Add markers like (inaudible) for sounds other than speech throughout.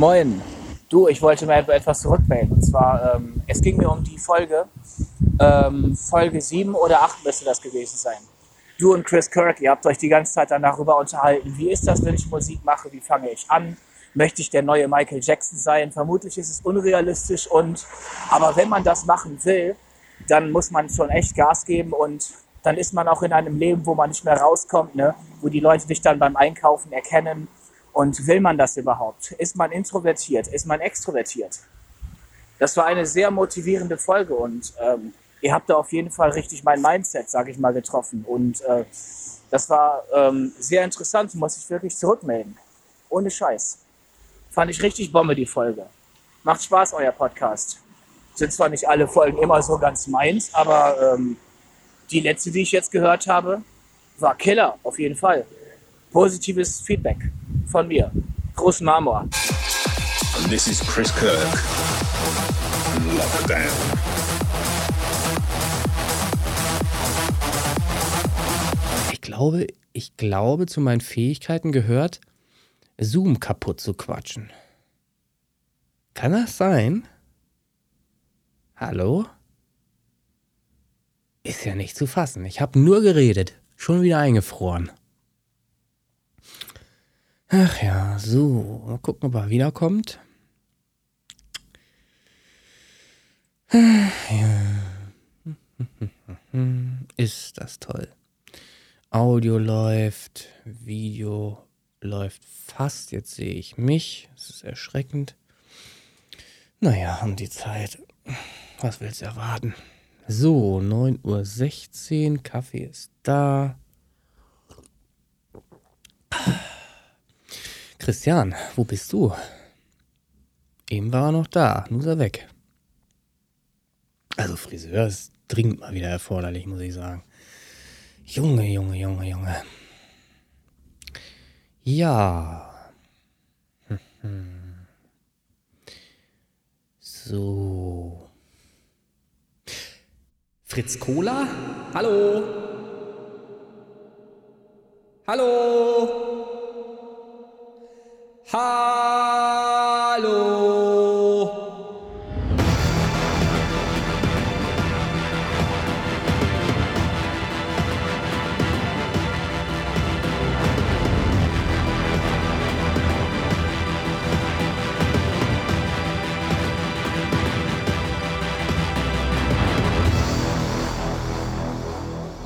Moin. Du, ich wollte mal etwas zurückmelden. Und zwar, ähm, es ging mir um die Folge, ähm, Folge 7 oder 8 müsste das gewesen sein. Du und Chris Kirk, ihr habt euch die ganze Zeit dann darüber unterhalten, wie ist das, wenn ich Musik mache, wie fange ich an, möchte ich der neue Michael Jackson sein? Vermutlich ist es unrealistisch und, aber wenn man das machen will, dann muss man schon echt Gas geben und dann ist man auch in einem Leben, wo man nicht mehr rauskommt, ne? wo die Leute dich dann beim Einkaufen erkennen. Und will man das überhaupt? Ist man introvertiert? Ist man extrovertiert? Das war eine sehr motivierende Folge und ähm, ihr habt da auf jeden Fall richtig mein Mindset, sage ich mal, getroffen. Und äh, das war ähm, sehr interessant, muss ich wirklich zurückmelden. Ohne Scheiß. Fand ich richtig Bombe, die Folge. Macht Spaß, euer Podcast. Sind zwar nicht alle Folgen immer so ganz meins, aber ähm, die letzte, die ich jetzt gehört habe, war Killer, auf jeden Fall. Positives Feedback von mir. Groß Marmor. And this is Chris Kirk. Lockdown. Ich glaube, ich glaube, zu meinen Fähigkeiten gehört, Zoom kaputt zu quatschen. Kann das sein? Hallo? Ist ja nicht zu fassen. Ich habe nur geredet. Schon wieder eingefroren. Ach ja, so. Mal gucken, ob er wiederkommt. Ja. (laughs) Ist das toll. Audio läuft, Video läuft fast. Jetzt sehe ich mich. Das ist erschreckend. Naja, um die Zeit. Was willst du erwarten? So, 9.16 Uhr, Kaffee ist da. Christian, wo bist du? Eben war er noch da, nun ist er weg. Also Friseur ist dringend mal wieder erforderlich, muss ich sagen. Junge, Junge, Junge, Junge. Ja. So. Fritz Cola? Hallo? Hallo? Hallo?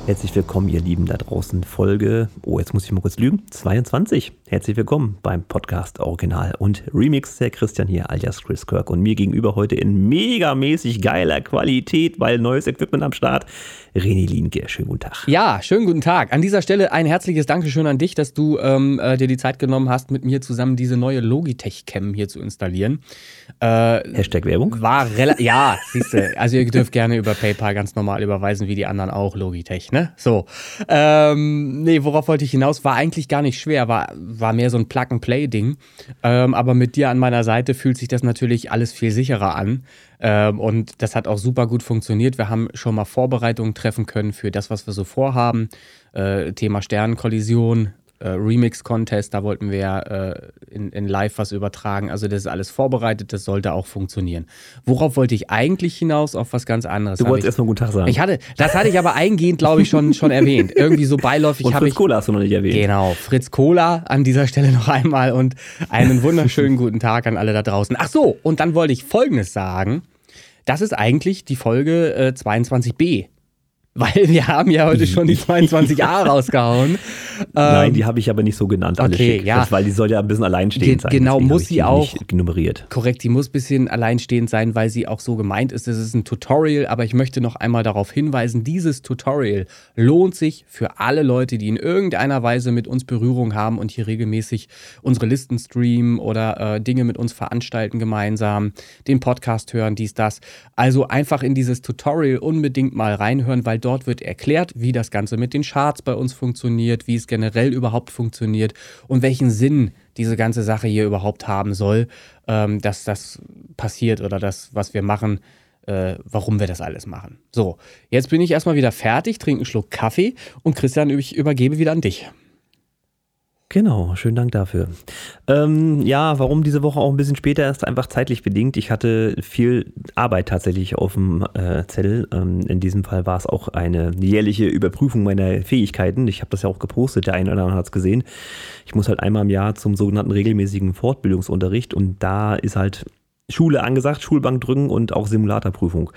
Herzlich willkommen, ihr Lieben da draußen. Folge, oh, jetzt muss ich mal kurz lügen, 22. Herzlich willkommen beim Podcast Original und Remix. Der Christian hier, alias Chris Kirk und mir gegenüber heute in megamäßig geiler Qualität, weil neues Equipment am Start. René Lienke, schönen guten Tag. Ja, schönen guten Tag. An dieser Stelle ein herzliches Dankeschön an dich, dass du ähm, äh, dir die Zeit genommen hast, mit mir zusammen diese neue Logitech-Cam hier zu installieren. Äh, Hashtag Werbung? War relativ, ja, siehst du. Also ihr dürft gerne über PayPal ganz normal überweisen, wie die anderen auch, Logitech, ne? So. Ähm, nee, worauf wollte ich hinaus? War eigentlich gar nicht schwer, war, war mehr so ein Plug-and-Play-Ding. Ähm, aber mit dir an meiner Seite fühlt sich das natürlich alles viel sicherer an. Ähm, und das hat auch super gut funktioniert. Wir haben schon mal Vorbereitungen treffen können für das, was wir so vorhaben. Äh, Thema Sternenkollision, äh, Remix-Contest, da wollten wir äh, in, in, live was übertragen. Also das ist alles vorbereitet, das sollte auch funktionieren. Worauf wollte ich eigentlich hinaus? Auf was ganz anderes. Du wolltest erstmal guten Tag sagen. Ich hatte, das hatte ich aber eingehend, glaube ich, schon, schon erwähnt. Irgendwie so beiläufig habe ich. Fritz Cola hast du noch nicht erwähnt. Genau, Fritz Cola an dieser Stelle noch einmal und einen wunderschönen guten Tag an alle da draußen. Ach so, und dann wollte ich Folgendes sagen. Das ist eigentlich die Folge äh, 22b. Weil wir haben ja heute schon die 22a rausgehauen. Nein, die habe ich aber nicht so genannt. Okay, ja. Das, weil die soll ja ein bisschen alleinstehend sein. Genau, muss sie auch. Nummeriert. Korrekt, die muss ein bisschen alleinstehend sein, weil sie auch so gemeint ist. Es ist ein Tutorial, aber ich möchte noch einmal darauf hinweisen, dieses Tutorial lohnt sich für alle Leute, die in irgendeiner Weise mit uns Berührung haben und hier regelmäßig unsere Listen streamen oder äh, Dinge mit uns veranstalten gemeinsam, den Podcast hören, dies, das. Also einfach in dieses Tutorial unbedingt mal reinhören, weil dort wird erklärt, wie das Ganze mit den Charts bei uns funktioniert, wie es generell überhaupt funktioniert und welchen Sinn diese ganze Sache hier überhaupt haben soll, ähm, dass das passiert oder das, was wir machen, äh, warum wir das alles machen. So, jetzt bin ich erstmal wieder fertig, trinke einen Schluck Kaffee und Christian, ich übergebe wieder an dich. Genau, schönen Dank dafür. Ähm, ja, warum diese Woche auch ein bisschen später ist, einfach zeitlich bedingt. Ich hatte viel Arbeit tatsächlich auf dem äh, Zettel. Ähm, in diesem Fall war es auch eine jährliche Überprüfung meiner Fähigkeiten. Ich habe das ja auch gepostet, der eine oder andere hat es gesehen. Ich muss halt einmal im Jahr zum sogenannten regelmäßigen Fortbildungsunterricht und da ist halt Schule angesagt, Schulbank drücken und auch Simulatorprüfung.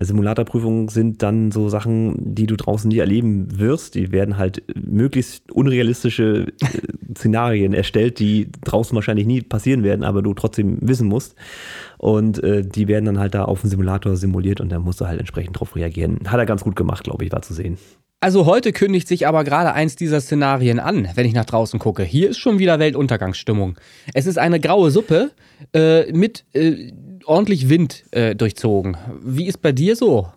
Simulatorprüfungen sind dann so Sachen, die du draußen nie erleben wirst. Die werden halt möglichst unrealistische äh, (laughs) Szenarien erstellt, die draußen wahrscheinlich nie passieren werden, aber du trotzdem wissen musst. Und äh, die werden dann halt da auf dem Simulator simuliert und da musst du halt entsprechend drauf reagieren. Hat er ganz gut gemacht, glaube ich, war zu sehen. Also heute kündigt sich aber gerade eins dieser Szenarien an, wenn ich nach draußen gucke. Hier ist schon wieder Weltuntergangsstimmung. Es ist eine graue Suppe äh, mit äh, ordentlich Wind äh, durchzogen. Wie ist bei dir so?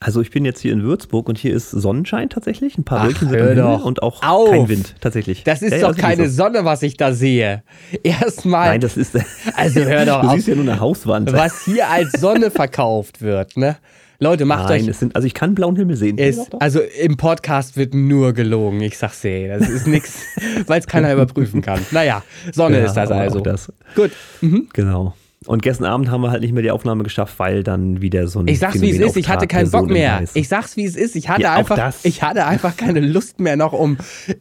Also ich bin jetzt hier in Würzburg und hier ist Sonnenschein tatsächlich, ein paar Wölkchen sind am Himmel und auch auf. kein Wind tatsächlich. Das ist Ja, ja, doch das keine so. Sonne, was ich da sehe. (laughs) Erstmal, Nein, das ist. Also (laughs) hör doch Du auf. siehst ja nur eine Hauswand. was hier als Sonne verkauft wird, ne? Leute, macht Nein, euch es sind, also ich kann blauen Himmel sehen. Ist, also im Podcast wird nur gelogen, ich sag's dir. Das ist nichts, (laughs) weil es keiner überprüfen kann. Naja, Sonne Ja, ist das also. das. Gut. Genau. Und gestern Abend haben wir halt nicht mehr die Aufnahme geschafft, weil dann wieder so ein Ich sag's wie es ist, ich hatte keinen Bock mehr. Ich sag's wie es ist, ich hatte Ja, einfach, ich hatte einfach keine Lust mehr noch um,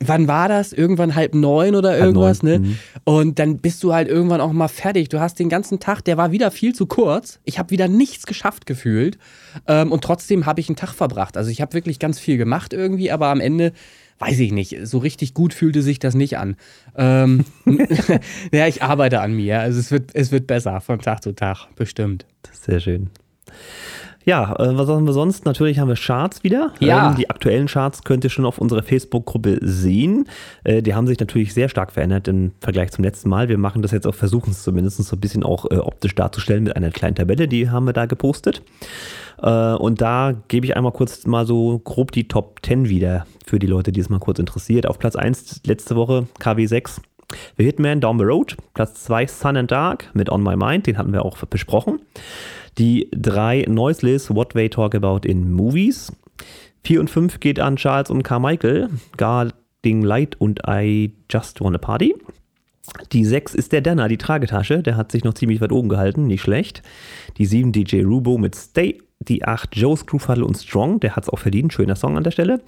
wann war das? Irgendwann halb neun oder Halb irgendwas, neun, ne? mhm. Und dann bist du halt irgendwann auch mal fertig. Du hast den ganzen Tag, der war wieder viel zu kurz. Ich habe wieder nichts geschafft gefühlt. Ähm, und trotzdem habe ich einen Tag verbracht. Also ich habe wirklich ganz viel gemacht irgendwie, aber am Ende weiß ich nicht, so richtig gut fühlte sich das nicht an. Ähm, (laughs) (laughs) ja, ich arbeite an mir. Also es wird, es wird besser von Tag zu Tag, bestimmt. Sehr schön. Ja, äh, was haben wir sonst? Natürlich haben wir Charts wieder. Ja. Ähm, die aktuellen Charts könnt ihr schon auf unserer Facebook-Gruppe sehen. Äh, die haben sich natürlich sehr stark verändert im Vergleich zum letzten Mal. Wir machen das jetzt auch, versuchen es zumindest so ein bisschen auch äh, optisch darzustellen mit einer kleinen Tabelle, die haben wir da gepostet. Äh, und da gebe ich einmal kurz mal so grob die Top 10 wieder für die Leute, die es mal kurz interessiert. Auf Platz 1 letzte Woche KW6. The Hitman Down the Road. Platz 2 Sun and Dark mit On My Mind. Den hatten wir auch besprochen. Die 3 Noiseless What They Talk About in Movies. 4 und 5 geht an Charles und Carmichael. Guarding Light und I Just Wanna Party. Die 6 ist der Danner, die Tragetasche. Der hat sich noch ziemlich weit oben gehalten, nicht schlecht. Die 7 DJ Rubo mit Stay. Die 8 Joe Screwfuddle und Strong, der hat es auch verdient. Schöner Song an der Stelle.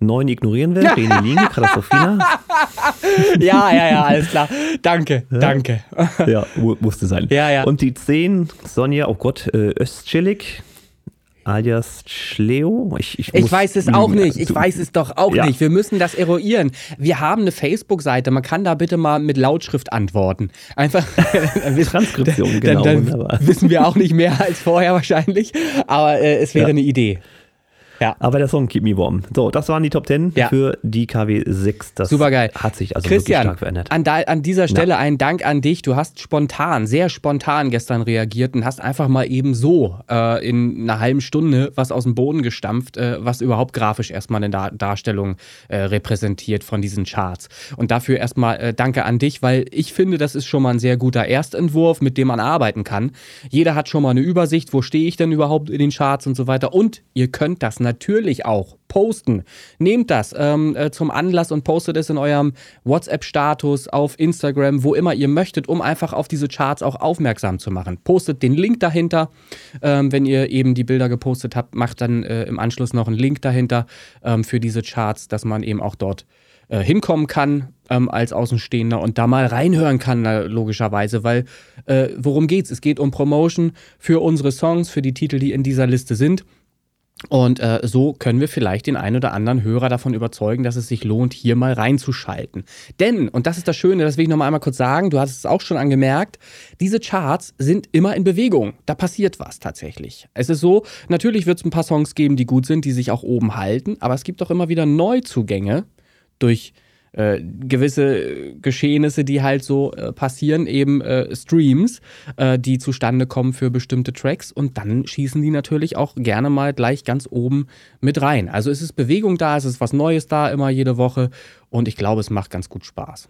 9 ignorieren wir. (laughs) René Linge, Katastrophina. (laughs) Ja, ja, ja, alles klar. Danke, danke. ja, mu- musste sein. Ja, ja. Und die 10, Sonja, oh Gott, äh, Östschillig, alias Schleo. Ich, ich, Ich weiß es auch nicht. Ich weiß es doch auch Ja. nicht. Wir müssen das eruieren. Wir haben eine Facebook-Seite. Man kann da bitte mal mit Lautschrift antworten. Einfach. (laughs) (laughs) Transkription, genau. dann, dann wunderbar. wissen wir auch nicht mehr als vorher wahrscheinlich. Aber äh, es wäre Ja. eine Idee. Aber der Song Keep Me Warm. So, das waren die Top 10 Ja. für die KW 6. Das Supergeil. hat sich also wirklich Christian, stark verändert. an, da, an dieser Stelle ein Dank an dich. Du hast spontan, sehr spontan gestern reagiert und hast einfach mal eben so äh, in einer halben Stunde was aus dem Boden gestampft, äh, was überhaupt grafisch erstmal eine Dar Darstellung äh, repräsentiert von diesen Charts. Und dafür erstmal äh, danke an dich, weil ich finde, das ist schon mal ein sehr guter Erstentwurf, mit dem man arbeiten kann. Jeder hat schon mal eine Übersicht, wo stehe ich denn überhaupt in den Charts und so weiter. Und ihr könnt das natürlich auch posten. Nehmt das ähm, äh, zum Anlass und postet es in eurem WhatsApp-Status, auf Instagram, wo immer ihr möchtet, um einfach auf diese Charts auch aufmerksam zu machen. Postet den Link dahinter. Ähm, wenn ihr eben die Bilder gepostet habt, macht dann äh, im Anschluss noch einen Link dahinter ähm, für diese Charts, dass man eben auch dort äh, hinkommen kann ähm, als Außenstehender und da mal reinhören kann, logischerweise, weil äh, worum geht's? Es geht um Promotion für unsere Songs, für die Titel, die in dieser Liste sind. Und äh, so können wir vielleicht den einen oder anderen Hörer davon überzeugen, dass es sich lohnt, hier mal reinzuschalten. Denn, und das ist das Schöne, das will ich nochmal einmal kurz sagen, du hast es auch schon angemerkt, diese Charts sind immer in Bewegung. Da passiert was tatsächlich. Es ist so, natürlich wird es ein paar Songs geben, die gut sind, die sich auch oben halten, aber es gibt auch immer wieder Neuzugänge durch äh, gewisse Geschehnisse, die halt so äh, passieren, eben äh, Streams, äh, die zustande kommen für bestimmte Tracks und dann schießen die natürlich auch gerne mal gleich ganz oben mit rein. Also es ist Bewegung da, es ist was Neues da, immer jede Woche und ich glaube, es macht ganz gut Spaß.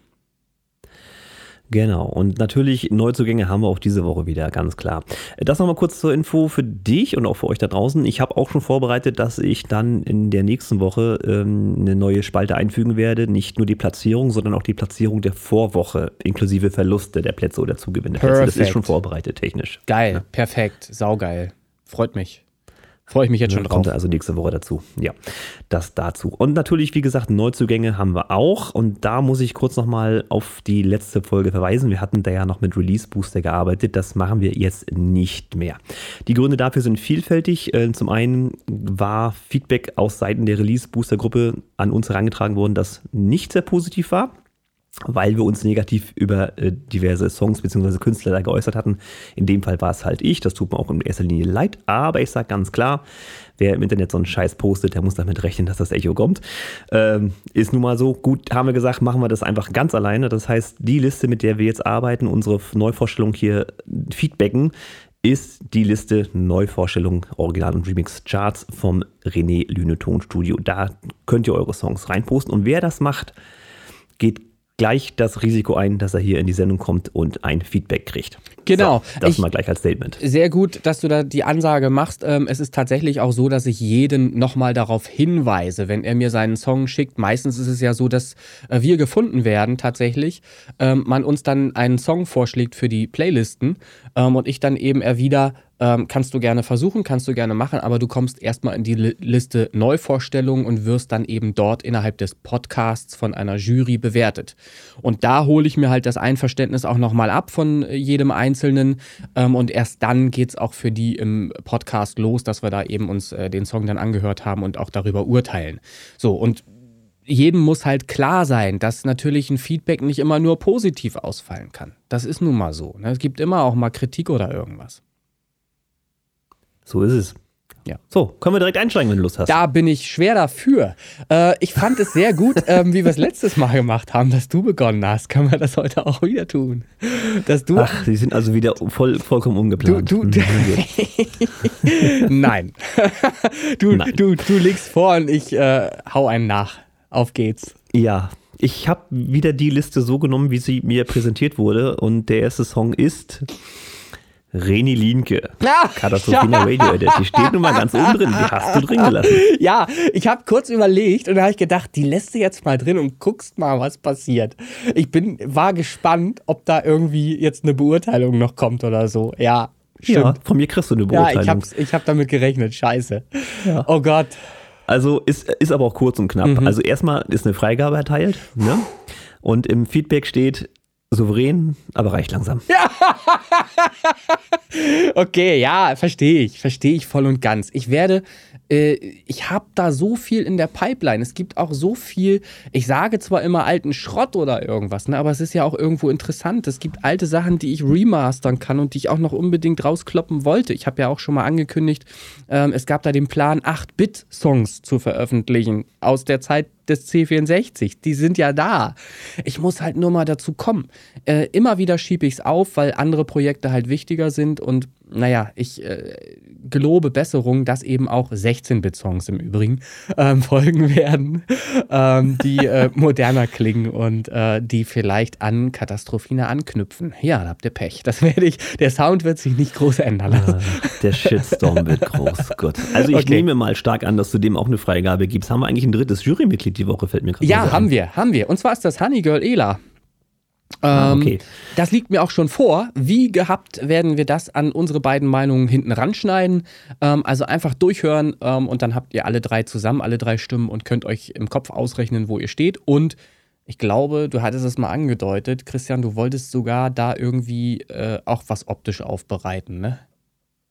Genau. Und natürlich Neuzugänge haben wir auch diese Woche wieder, ganz klar. Das nochmal kurz zur Info für dich und auch für euch da draußen. Ich habe auch schon vorbereitet, dass ich dann in der nächsten Woche ähm, eine neue Spalte einfügen werde. Nicht nur die Platzierung, sondern auch die Platzierung der Vorwoche, inklusive Verluste der Plätze oder Zugewinne. Das ist schon vorbereitet, technisch. Geil, ja. perfekt, saugeil. Freut mich. Freue ich mich jetzt schon drauf. Kommt also nächste Woche dazu. Ja, das dazu. Und natürlich, wie gesagt, Neuzugänge haben wir auch. Und da muss ich kurz nochmal auf die letzte Folge verweisen. Wir hatten da ja noch mit Release Booster gearbeitet. Das machen wir jetzt nicht mehr. Die Gründe dafür sind vielfältig. Äh, zum einen war Feedback aus Seiten der Release Booster Gruppe an uns herangetragen worden, das nicht sehr positiv war weil wir uns negativ über äh, diverse Songs bzw. Künstler da geäußert hatten. In dem Fall war es halt ich, das tut mir auch in erster Linie leid, aber ich sage ganz klar, wer im Internet so einen Scheiß postet, der muss damit rechnen, dass das Echo kommt. Ähm, ist nun mal so, gut, haben wir gesagt, machen wir das einfach ganz alleine. Das heißt, die Liste, mit der wir jetzt arbeiten, unsere Neuvorstellung hier feedbacken, ist die Liste Neuvorstellung Original und Remix Charts vom René Lüne Tonstudio. Da könnt ihr eure Songs reinposten und wer das macht, geht gleich das Risiko ein, dass er hier in die Sendung kommt und ein Feedback kriegt. Genau. So, das ich, mal gleich als Statement. Sehr gut, dass du da die Ansage machst. Ähm, es ist tatsächlich auch so, dass ich jeden nochmal darauf hinweise, wenn er mir seinen Song schickt. Meistens ist es ja so, dass äh, wir gefunden werden tatsächlich. Ähm, man uns dann einen Song vorschlägt für die Playlisten ähm, und ich dann eben erwider, ähm, kannst du gerne versuchen, kannst du gerne machen, aber du kommst erstmal in die Liste Neuvorstellungen und wirst dann eben dort innerhalb des Podcasts von einer Jury bewertet. Und da hole ich mir halt das Einverständnis auch nochmal ab von jedem Einzelnen. Ähm, und erst dann geht es auch für die im Podcast los, dass wir da eben uns äh, den Song dann angehört haben und auch darüber urteilen. So, und jedem muss halt klar sein, dass natürlich ein Feedback nicht immer nur positiv ausfallen kann. Das ist nun mal so. Ne? Es gibt immer auch mal Kritik oder irgendwas. So ist es. Ja. So, können wir direkt einsteigen, wenn du Lust hast. Da bin ich schwer dafür. Äh, ich fand es sehr gut, (laughs) ähm, wie wir es letztes Mal gemacht haben, dass du begonnen hast. Können wir das heute auch wieder tun? Dass du Ach, die sind also wieder voll, vollkommen ungeplant. Du, du, mhm, (laughs) Nein. (laughs) du, Nein. Du, du legst vor und ich äh, hau einen nach. Auf geht's. Ja, ich habe wieder die Liste so genommen, wie sie mir präsentiert wurde. Und der erste Song ist Reni Linke. Ja, Katastrophina. Radio Edit. Die steht nun mal ganz oben drin. Die hast du drin gelassen. Ja, ich habe kurz überlegt und da habe ich gedacht, die lässt du jetzt mal drin und guckst mal, was passiert. Ich bin, war gespannt, ob da irgendwie jetzt eine Beurteilung noch kommt oder so. Ja, stimmt. Ja, von mir kriegst du eine Beurteilung. Ja, ich habe ich hab damit gerechnet. Scheiße. Ja. Oh Gott. Also ist, ist aber auch kurz und knapp. Mhm. Also erstmal ist eine Freigabe erteilt. Ne? Und im Feedback steht, souverän, aber reicht langsam. Ja. (laughs) okay, ja, verstehe ich, verstehe ich voll und ganz. Ich werde, äh, ich habe da so viel in der Pipeline. Es gibt auch so viel, ich sage zwar immer alten Schrott oder irgendwas, ne, aber es ist ja auch irgendwo interessant. Es gibt alte Sachen, die ich remastern kann und die ich auch noch unbedingt rauskloppen wollte. Ich habe ja auch schon mal angekündigt, ähm, es gab da den Plan, 8-Bit-Songs zu veröffentlichen aus der Zeit des C64. Die sind ja da. Ich muss halt nur mal dazu kommen. Äh, immer wieder schiebe ich es auf, weil andere Projekte halt wichtiger sind und naja, ich äh, gelobe Besserung, dass eben auch 16-Bit-Songs im Übrigen ähm, (laughs) folgen werden, ähm, die äh, (laughs) moderner klingen und äh, die vielleicht an Katastrophine anknüpfen. Ja, da habt ihr Pech. Das werde ich, der Sound wird sich nicht groß ändern lassen. Ah, der Shitstorm wird groß. (laughs) Gut. Also ich okay. nehme mal stark an, dass du dem auch eine Freigabe gibst. Haben wir eigentlich ein drittes Jurymitglied die Woche, fällt mir gerade Ja, haben wir, haben wir. Und zwar ist das Honey Girl Ela. Ah, ähm, okay. Das liegt mir auch schon vor. Wie gehabt werden wir das an unsere beiden Meinungen hinten ranschneiden. Ähm, also einfach durchhören ähm, und dann habt ihr alle drei zusammen, alle drei Stimmen und könnt euch im Kopf ausrechnen, wo ihr steht. Und ich glaube, du hattest es mal angedeutet, Christian, du wolltest sogar da irgendwie äh, auch was optisch aufbereiten, ne?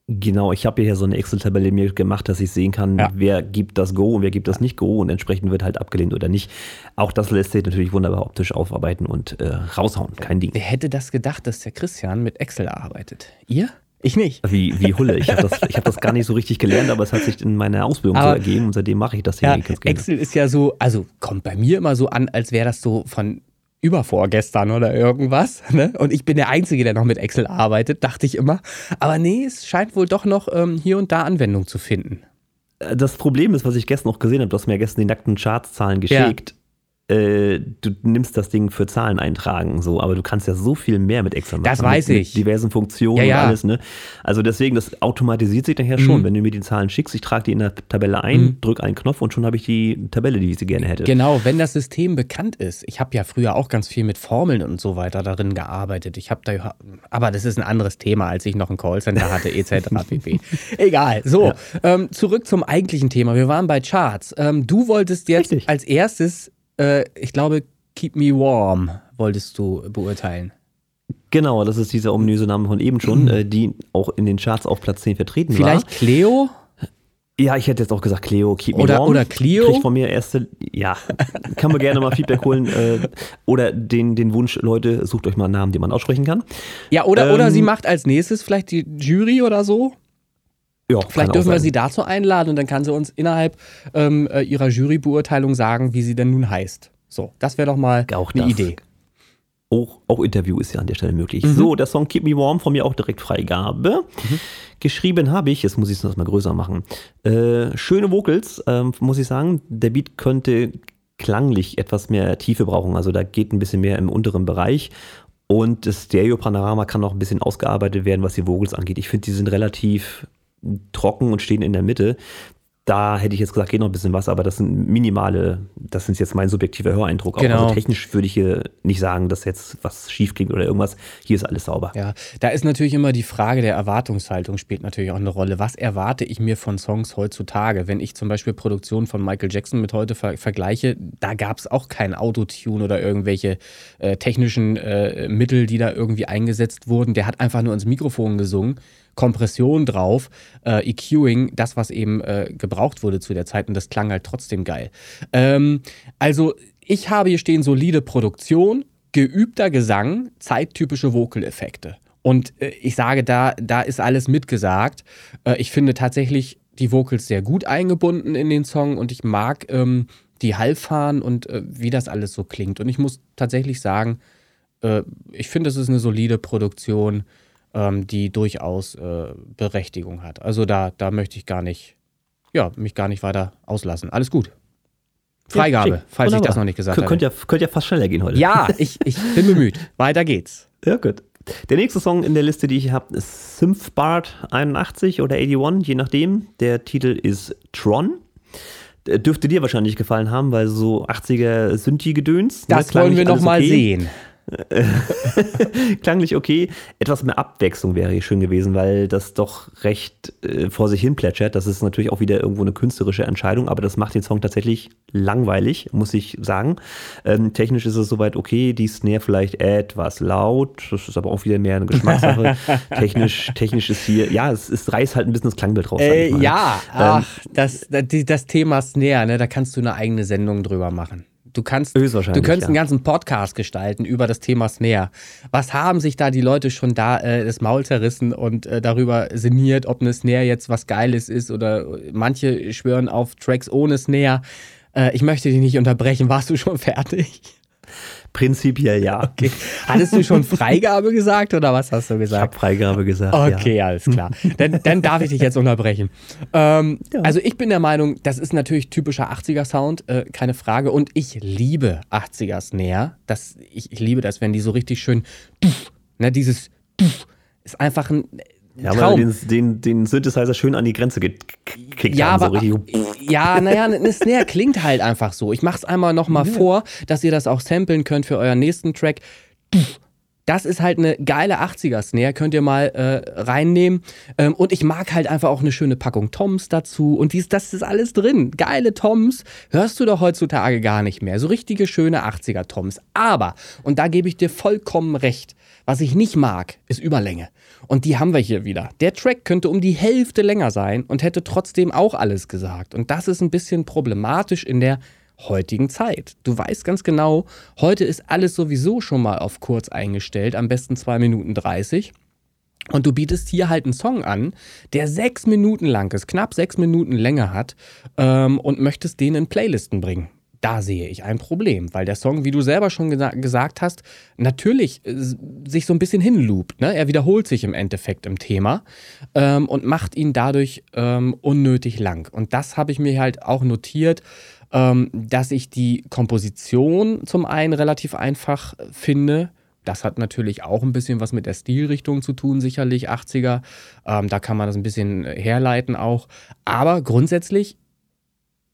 Genau, ich habe hier so eine Excel-Tabelle mir gemacht, dass ich sehen kann, ja. wer gibt das Go und wer gibt das nicht Go und entsprechend wird halt abgelehnt oder nicht. Auch das lässt sich natürlich wunderbar optisch aufarbeiten und äh, raushauen, kein Ding. Wer hätte das gedacht, dass der Christian mit Excel arbeitet? Ihr? Ich nicht. Wie, wie Hulle. Ich habe das, hab das gar nicht so richtig gelernt, aber es hat sich in meiner Ausbildung aber, so ergeben und seitdem mache ich das hier ja. Excel ist ja so, also kommt bei mir immer so an, als wäre das so von übervorgestern oder irgendwas. Ne? Und ich bin der Einzige, der noch mit Excel arbeitet, dachte ich immer. Aber nee, es scheint wohl doch noch ähm, hier und da Anwendung zu finden. Äh, das Problem ist, was ich gestern noch gesehen habe, du hast mir gestern die nackten Chartszahlen geschickt. Äh, du nimmst das Ding für Zahlen eintragen, so, aber du kannst ja so viel mehr mit Excel machen. Das weiß mit ich. diversen Funktionen Ja, ja. und alles, ne? Also deswegen, das automatisiert sich nachher schon. Mhm. Wenn du mir die Zahlen schickst, ich trage die in der Tabelle ein, Mhm. drück einen Knopf und schon habe ich die Tabelle, die ich sie gerne hätte. Genau, wenn das System bekannt ist. Ich habe ja früher auch ganz viel mit Formeln und so weiter darin gearbeitet. Ich habe da, aber das ist ein anderes Thema, als ich noch ein Callcenter hatte, etc. pp. (laughs) Egal. So, ähm, zurück zum eigentlichen Thema. Wir waren bei Charts. Ähm, du wolltest jetzt Richtig. als erstes, äh, ich glaube, Keep Me Warm wolltest du beurteilen. Genau, das ist dieser ominöse Name von eben schon, äh, die auch in den Charts auf Platz 10 vertreten Mhm. Vielleicht war. Cleo? Ja, ich hätte jetzt auch gesagt Cleo, Keep Me Oder- Warm. oder Clio? Kriegt von mir erste, ja, (laughs) kann man gerne mal Feedback holen. Äh, oder den, den Wunsch, Leute, sucht euch mal einen Namen, den man aussprechen kann. Ja, oder, oder Ähm, sie macht als nächstes vielleicht die Jury oder so. Ja, Vielleicht dürfen wir sie dazu einladen und dann kann sie uns innerhalb ähm, äh, ihrer Jurybeurteilung sagen, wie sie denn nun heißt. So, das wäre doch mal Auch eine. Idee. Auch, auch Interview ist ja an der Stelle möglich. Mhm. So, der Song Keep Me Warm von mir auch direkt Freigabe. Geschrieben habe ich, jetzt muss ich es noch mal größer machen. Äh, schöne Vocals, ähm, muss ich sagen. Der Beat könnte klanglich etwas mehr Tiefe brauchen. Also da geht ein bisschen mehr im unteren Bereich. Und das Stereo-Panorama kann noch ein bisschen ausgearbeitet werden, was die Vocals angeht. Ich finde, die sind relativ trocken und stehen in der Mitte. Da hätte ich jetzt gesagt, geht noch ein bisschen was, aber das sind minimale, das ist jetzt mein subjektiver Höreindruck. Auch Genau. Also technisch würde ich hier nicht sagen, dass jetzt was schief klingt oder irgendwas. Hier ist alles sauber. Ja, da ist natürlich immer die Frage der Erwartungshaltung spielt natürlich auch eine Rolle. Was erwarte ich mir von Songs heutzutage? Wenn ich zum Beispiel Produktion von Michael Jackson mit heute ver vergleiche, da gab es auch kein Autotune oder irgendwelche äh, technischen äh, Mittel, die da irgendwie eingesetzt wurden. Der hat einfach nur ins Mikrofon gesungen. Kompression drauf, äh, EQing, das, was eben äh, gebraucht wurde zu der Zeit und das klang halt trotzdem geil. Ähm, also ich habe hier stehen solide Produktion, geübter Gesang, zeittypische Vocal-Effekte. Und äh, ich sage, da, da ist alles mitgesagt. Äh, ich finde tatsächlich die Vocals sehr gut eingebunden in den Song und ich mag ähm, die Halbfahren und äh, wie das alles so klingt. Und ich muss tatsächlich sagen, äh, ich finde, es ist eine solide Produktion, ähm, die durchaus äh, Berechtigung hat. Also da, da möchte ich gar nicht, ja, mich gar nicht weiter auslassen. Alles gut. Freigabe, schick. falls ich Wunderbar. das noch nicht gesagt Kön- habe. Könnte ja, könnte ja fast schneller gehen heute. Ja, (laughs) ich, ich bin bemüht. Weiter geht's. Ja, gut. Der nächste Song in der Liste, die ich habe, ist Synthbart 81 oder 81, je nachdem. Der Titel ist Tron. Der Dürfte dir wahrscheinlich gefallen haben, weil so 80er Synthi-Gedöns. Das ne, wollen wir nicht noch alles mal okay. sehen. (laughs) Klanglich okay. Etwas mehr Abwechslung wäre hier schön gewesen, weil das doch recht äh, vor sich hin plätschert. Das ist natürlich auch wieder irgendwo eine künstlerische Entscheidung, aber das macht den Song tatsächlich langweilig, muss ich sagen. Ähm, technisch ist es soweit okay, die Snare vielleicht etwas laut, das ist aber auch wieder mehr eine Geschmackssache. (laughs) technisch, technisch ist hier, ja, es, es reißt halt ein bisschen das Klangbild raus. Äh, ja, Ähm, ach, das, das, das Thema Snare, ne, da kannst du eine eigene Sendung drüber machen. Du kannst, du könntest ja. einen ganzen Podcast gestalten über das Thema Snare. Was haben sich da die Leute schon da äh, das Maul zerrissen und äh, darüber sinniert, ob eine Snare jetzt was Geiles ist oder manche schwören auf Tracks ohne Snare. Äh, ich möchte dich nicht unterbrechen. Warst du schon (laughs) fertig? Prinzipiell ja. Okay. Hattest du schon Freigabe gesagt oder was hast du Ich gesagt? habe Freigabe gesagt. Okay, alles klar. Dann, dann darf ich dich jetzt unterbrechen. Ähm, Ja. Also ich bin der Meinung, das ist natürlich typischer 80er-Sound, äh, keine Frage. Und ich liebe 80er-Snare. Das, ich, ich liebe das, wenn die so richtig schön, ne, dieses ist einfach ein Ja, Traum. den, den, den Synthesizer schön an die Grenze gekickt Ja, haben. aber, so ja, naja, eine Snare klingt halt einfach so. Ich mach's einmal nochmal vor, dass ihr das auch samplen könnt für euren nächsten Track. Das ist halt eine geile 80er-Snare, könnt ihr mal äh, reinnehmen. Ähm, und ich mag halt einfach auch eine schöne Packung Toms dazu. Und dies, das ist alles drin. Geile Toms hörst du doch heutzutage gar nicht mehr. So richtige schöne 80er-Toms. Aber, und da gebe ich dir vollkommen recht, was ich nicht mag, ist Überlänge. Und die haben wir hier wieder. Der Track könnte um die Hälfte länger sein und hätte trotzdem auch alles gesagt. Und das ist ein bisschen problematisch in der heutigen Zeit. Du weißt ganz genau, heute ist alles sowieso schon mal auf kurz eingestellt, am besten 2 Minuten 30. Und du bietest hier halt einen Song an, der sechs Minuten lang ist, knapp sechs Minuten Länge hat ähm, und möchtest den in Playlisten bringen. Da sehe ich ein Problem, weil der Song, wie du selber schon gesa gesagt hast, natürlich äh, sich so ein bisschen hinloopt. Ne? Er wiederholt sich im Endeffekt im Thema ähm, und macht ihn dadurch ähm, unnötig lang. Und das habe ich mir halt auch notiert. Ähm, dass ich die Komposition zum einen relativ einfach finde. Das hat natürlich auch ein bisschen was mit der Stilrichtung zu tun, sicherlich 80er. Ähm, da kann man das ein bisschen herleiten auch. Aber grundsätzlich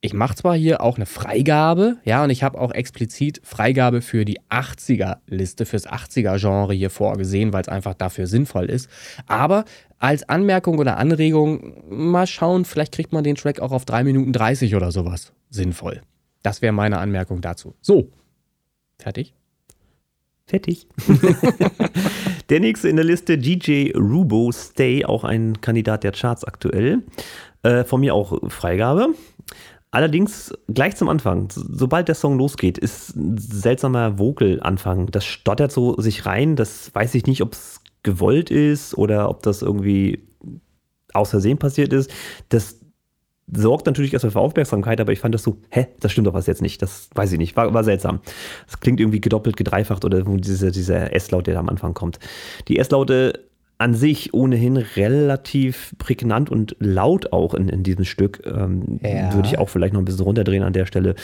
ich mache zwar hier auch eine Freigabe, ja, und ich habe auch explizit Freigabe für die 80er-Liste, fürs 80er-Genre hier vorgesehen, weil es einfach dafür sinnvoll ist. Aber als Anmerkung oder Anregung, mal schauen, vielleicht kriegt man den Track auch auf 3 Minuten 30 oder sowas sinnvoll. Das wäre meine Anmerkung dazu. So, fertig? Fertig. (laughs) der nächste in der Liste, DJ Rubo Stay, auch ein Kandidat der Charts aktuell. Äh, von mir auch Freigabe. Allerdings gleich zum Anfang, sobald der Song losgeht, ist ein seltsamer Vocal-Anfang. Das stottert so sich rein. Das weiß ich nicht, ob es gewollt ist oder ob das irgendwie aus Versehen passiert ist. Das sorgt natürlich erstmal für Aufmerksamkeit, aber ich fand das so, hä, das stimmt doch was jetzt nicht. Das weiß ich nicht. War, war seltsam. Das klingt irgendwie gedoppelt, gedreifacht oder dieser, dieser S-Laut, der da am Anfang kommt. Die S-Laute an sich ohnehin relativ prägnant und laut auch in, in diesem Stück. Ähm, ja. Würde ich auch vielleicht noch ein bisschen runterdrehen an der Stelle.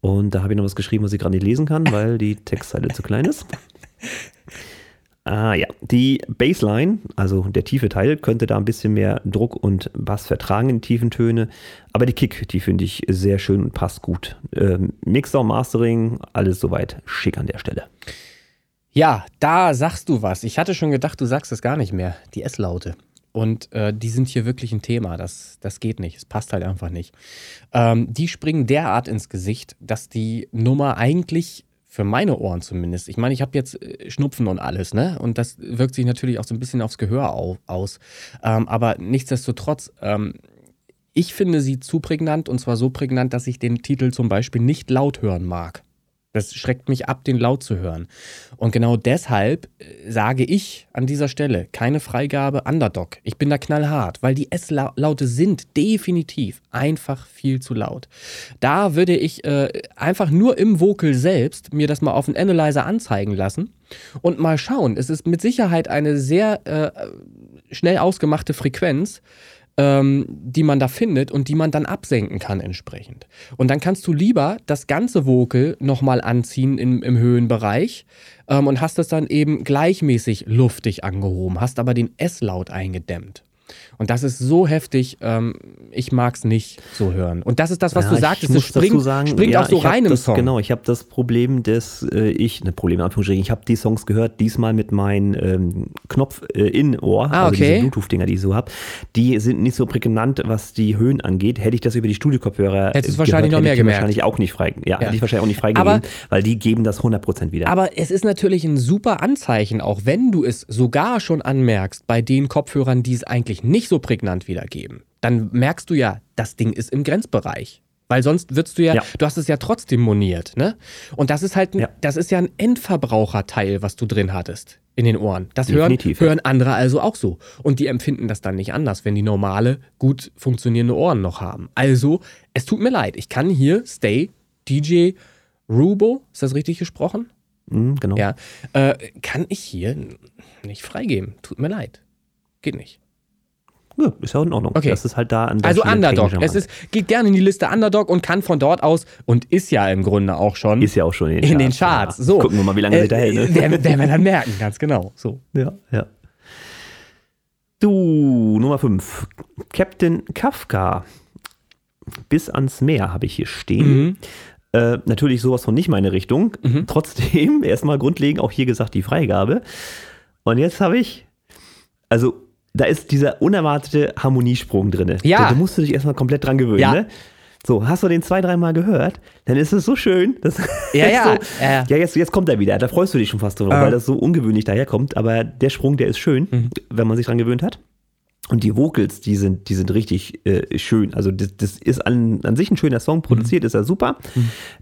Und da habe ich noch was geschrieben, was ich gerade nicht lesen kann, weil die Textzeile zu klein ist. (laughs) Ah ja, die Bassline, also der tiefe Teil, könnte da ein bisschen mehr Druck und Bass vertragen in tiefen Töne. Aber die Kick, die finde ich sehr schön und passt gut. Ähm, Mixer, Mastering, alles soweit schick an der Stelle. Ja, da sagst du was. Ich hatte schon gedacht, du sagst es gar nicht mehr. Die S-Laute. Und äh, die sind hier wirklich ein Thema. Das, das geht nicht. Es passt halt einfach nicht. Ähm, die springen derart ins Gesicht, dass die Nummer eigentlich für meine Ohren zumindest. Ich meine, ich habe jetzt äh, Schnupfen und alles, ne? Und das wirkt sich natürlich auch so ein bisschen aufs Gehör auf, aus. Ähm, aber nichtsdestotrotz, ähm, ich finde sie zu prägnant und zwar so prägnant, dass ich den Titel zum Beispiel nicht laut hören mag. Das schreckt mich ab, den laut zu hören. Und genau deshalb äh, sage ich an dieser Stelle keine Freigabe Underdog. Ich bin da knallhart, weil die S-Laute sind definitiv einfach viel zu laut. Da würde ich äh, einfach nur im Vocal selbst mir das mal auf den Analyzer anzeigen lassen und mal schauen. Es ist mit Sicherheit eine sehr äh, schnell ausgemachte Frequenz ähm, die man da findet und die man dann absenken kann entsprechend. Und dann kannst du lieber das ganze Vocal nochmal anziehen im, im Höhenbereich ähm, und hast es dann eben gleichmäßig luftig angehoben, hast aber den S-Laut eingedämmt. Und das ist so heftig, ähm, ich mag es nicht so hören. Und das ist das, was ja, du sagtest, es springt, sagen, springt ja, auch so rein im das, Song. Genau, ich habe das Problem, dass äh, ich, ne Problem Anführungsstrichen, ich habe die Songs gehört, diesmal mit meinem ähm, Knopf äh, in Ohr, ah, also okay. diese Bluetooth-Dinger, die ich so habe. Die sind nicht so prägnant, was die Höhen angeht. Hätte ich das über die Studiokopfhörer Hättest du wahrscheinlich noch mehr hätte ich gemerkt. wahrscheinlich auch nicht frei, ja, Ja. hätte ich wahrscheinlich auch nicht freigegeben, Aber- weil die geben das 100% wieder. Aber es ist natürlich ein super Anzeichen, auch wenn du es sogar schon anmerkst bei den Kopfhörern, die es eigentlich nicht so prägnant wiedergeben. Dann merkst du ja, das Ding ist im Grenzbereich. Weil sonst würdest du ja, Ja. du hast es ja trotzdem moniert, ne? Und das ist halt, ein, Ja. das ist ja ein Endverbraucherteil, was du drin hattest in den Ohren. Das Definitiv, hören, ja. hören andere also auch so. Und die empfinden das dann nicht anders, wenn die normale, gut funktionierende Ohren noch haben. Also, es tut mir leid. Ich kann hier Stay, DJ Rubo, ist das richtig gesprochen? Mhm, genau. Ja, äh, kann ich hier nicht freigeben. Tut mir leid. Geht nicht. Ja, ist ja in Ordnung. Okay. Das ist halt da an der Also Stelle Underdog. Es ist, geht gerne in die Liste Underdog und kann von dort aus und ist ja im Grunde auch schon Ist ja auch schon in den in den Charts. Charts. So. Gucken wir mal, wie lange sie da hält. Ne? Werden, werden wir dann merken, ganz genau. So. Ja, ja. Du, Nummer 5. Captain Kafka. Bis ans Meer habe ich hier stehen. Mhm. Äh, natürlich sowas von nicht meine Richtung. Trotzdem, (laughs) erstmal grundlegend auch hier gesagt die Freigabe. Und jetzt habe ich, also da ist dieser unerwartete Harmoniesprung drin. Ja. Da, da musst du dich erstmal komplett dran gewöhnen. Ja. Ne? So, hast du den zwei, dreimal gehört, dann ist es so schön. Das (laughs) Ja, ja, so, ja, ja. jetzt, jetzt kommt er wieder. Da freust du dich schon fast drüber, Ja. weil das so ungewöhnlich daherkommt. Aber der Sprung, der ist schön, Mhm. wenn man sich dran gewöhnt hat. Und die Vocals, die sind, die sind richtig äh, schön. Also das, das ist an, an sich ein schöner Song, produziert ist er super.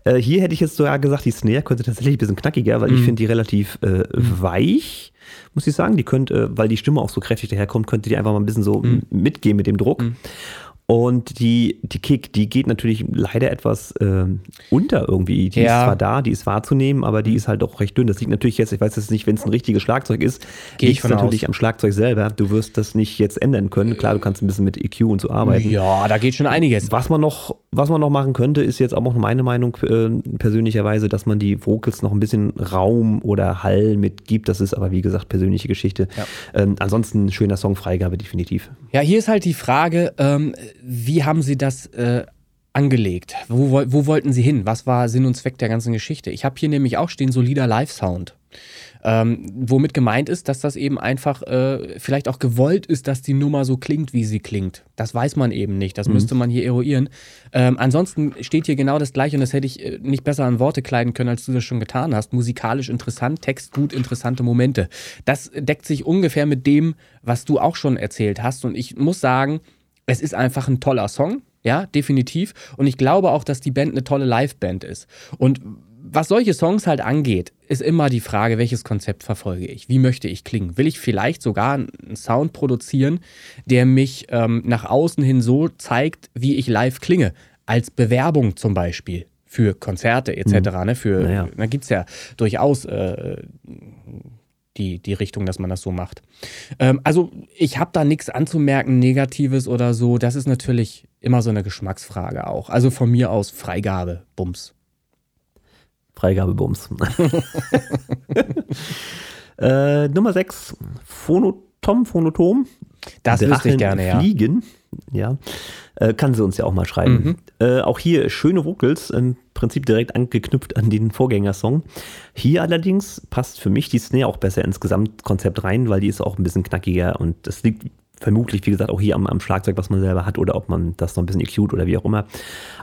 Äh, hier hätte ich jetzt sogar gesagt, die Snare könnte tatsächlich ein bisschen knackiger, weil ich finde die relativ äh, weich, muss ich sagen. Die könnte, äh, weil die Stimme auch so kräftig daherkommt, könnte die einfach mal ein bisschen so m- mitgehen mit dem Druck. Und die, die Kick, die geht natürlich leider etwas ähm, unter irgendwie. Die Ja. ist zwar da, die ist wahrzunehmen, aber die ist halt auch recht dünn. Das liegt natürlich jetzt, ich weiß jetzt nicht, wenn es ein richtiges Schlagzeug ist, liegt von natürlich aus. am Schlagzeug selber. Du wirst das nicht jetzt ändern können. Klar, du kannst ein bisschen mit EQ und so arbeiten. Ja, da geht schon einiges. Was man noch, was man noch machen könnte, ist jetzt auch noch meine Meinung äh, persönlicherweise, dass man die Vocals noch ein bisschen Raum oder Hall mitgibt. Das ist aber wie gesagt persönliche Geschichte. Ähm, ansonsten schöner Song, Freigabe definitiv. Ja, hier ist halt die Frage, ähm, wie haben Sie das äh, angelegt? Wo, wo wollten Sie hin? Was war Sinn und Zweck der ganzen Geschichte? Ich habe hier nämlich auch stehen solider Live-Sound. Ähm, womit gemeint ist, dass das eben einfach äh, vielleicht auch gewollt ist, dass die Nummer so klingt, wie sie klingt. Das weiß man eben nicht. Das müsste man hier eruieren. Ähm, ansonsten steht hier genau das gleiche und das hätte ich äh, nicht besser an Worte kleiden können, als du das schon getan hast. Musikalisch interessant, Text gut, interessante Momente. Das deckt sich ungefähr mit dem, was du auch schon erzählt hast. Und ich muss sagen, es ist einfach ein toller Song, ja, definitiv. Und ich glaube auch, dass die Band eine tolle Liveband ist. Und was solche Songs halt angeht, ist immer die Frage, welches Konzept verfolge ich? Wie möchte ich klingen? Will ich vielleicht sogar einen Sound produzieren, der mich ähm, nach außen hin so zeigt, wie ich live klinge? Als Bewerbung zum Beispiel für Konzerte etc. Ne? Für, Naja. Da gibt es ja durchaus äh, die, die Richtung, dass man das so macht. Ähm, also ich habe da nichts anzumerken, Negatives oder so. Das ist natürlich immer so eine Geschmacksfrage auch. Also von mir aus Freigabe, Bums. Freigabebums. (laughs) äh, Nummer 6, Phonotom, Phonotom. Das wüsste ich Drachen gerne, ja. Fliegen. Ja. Äh, kann sie uns ja auch mal schreiben. Mhm. Äh, auch hier schöne Vocals, im Prinzip direkt angeknüpft an den Vorgängersong. Hier allerdings passt für mich die Snare auch besser ins Gesamtkonzept rein, weil die ist auch ein bisschen knackiger und das liegt vermutlich, wie gesagt, auch hier am, am Schlagzeug, was man selber hat oder ob man das noch ein bisschen EQt oder wie auch immer.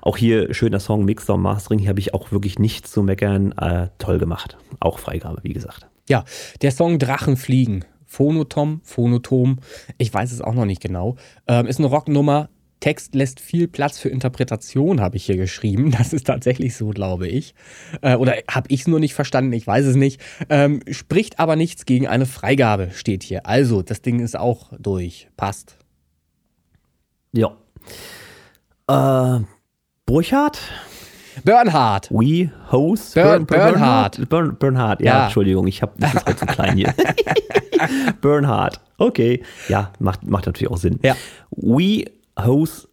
Auch hier schöner Song, Mixer und Mastering, hier habe ich auch wirklich nichts zu meckern. Äh, toll gemacht. Auch Freigabe, wie gesagt. Ja, der Song Drachen fliegen. Phonotom, Phonotom, ich weiß es auch noch nicht genau. Ähm, ist eine Rocknummer. Text lässt viel Platz für Interpretation, habe ich hier geschrieben. (laughs) Das ist tatsächlich so, glaube ich. Äh, oder habe ich es nur nicht verstanden, ich weiß es nicht. Ähm, spricht aber nichts gegen eine Freigabe, steht hier. Also, das Ding ist auch durch. Passt. Ja. Äh, Burchard? Bernhard. We Host? Bern- Bernhard. Bern, Bernhard, ja, Ja. Entschuldigung, ich habe das ist halt zu klein hier. (laughs) Bernhard, okay. Ja, macht, macht natürlich auch Sinn. Ja. We Host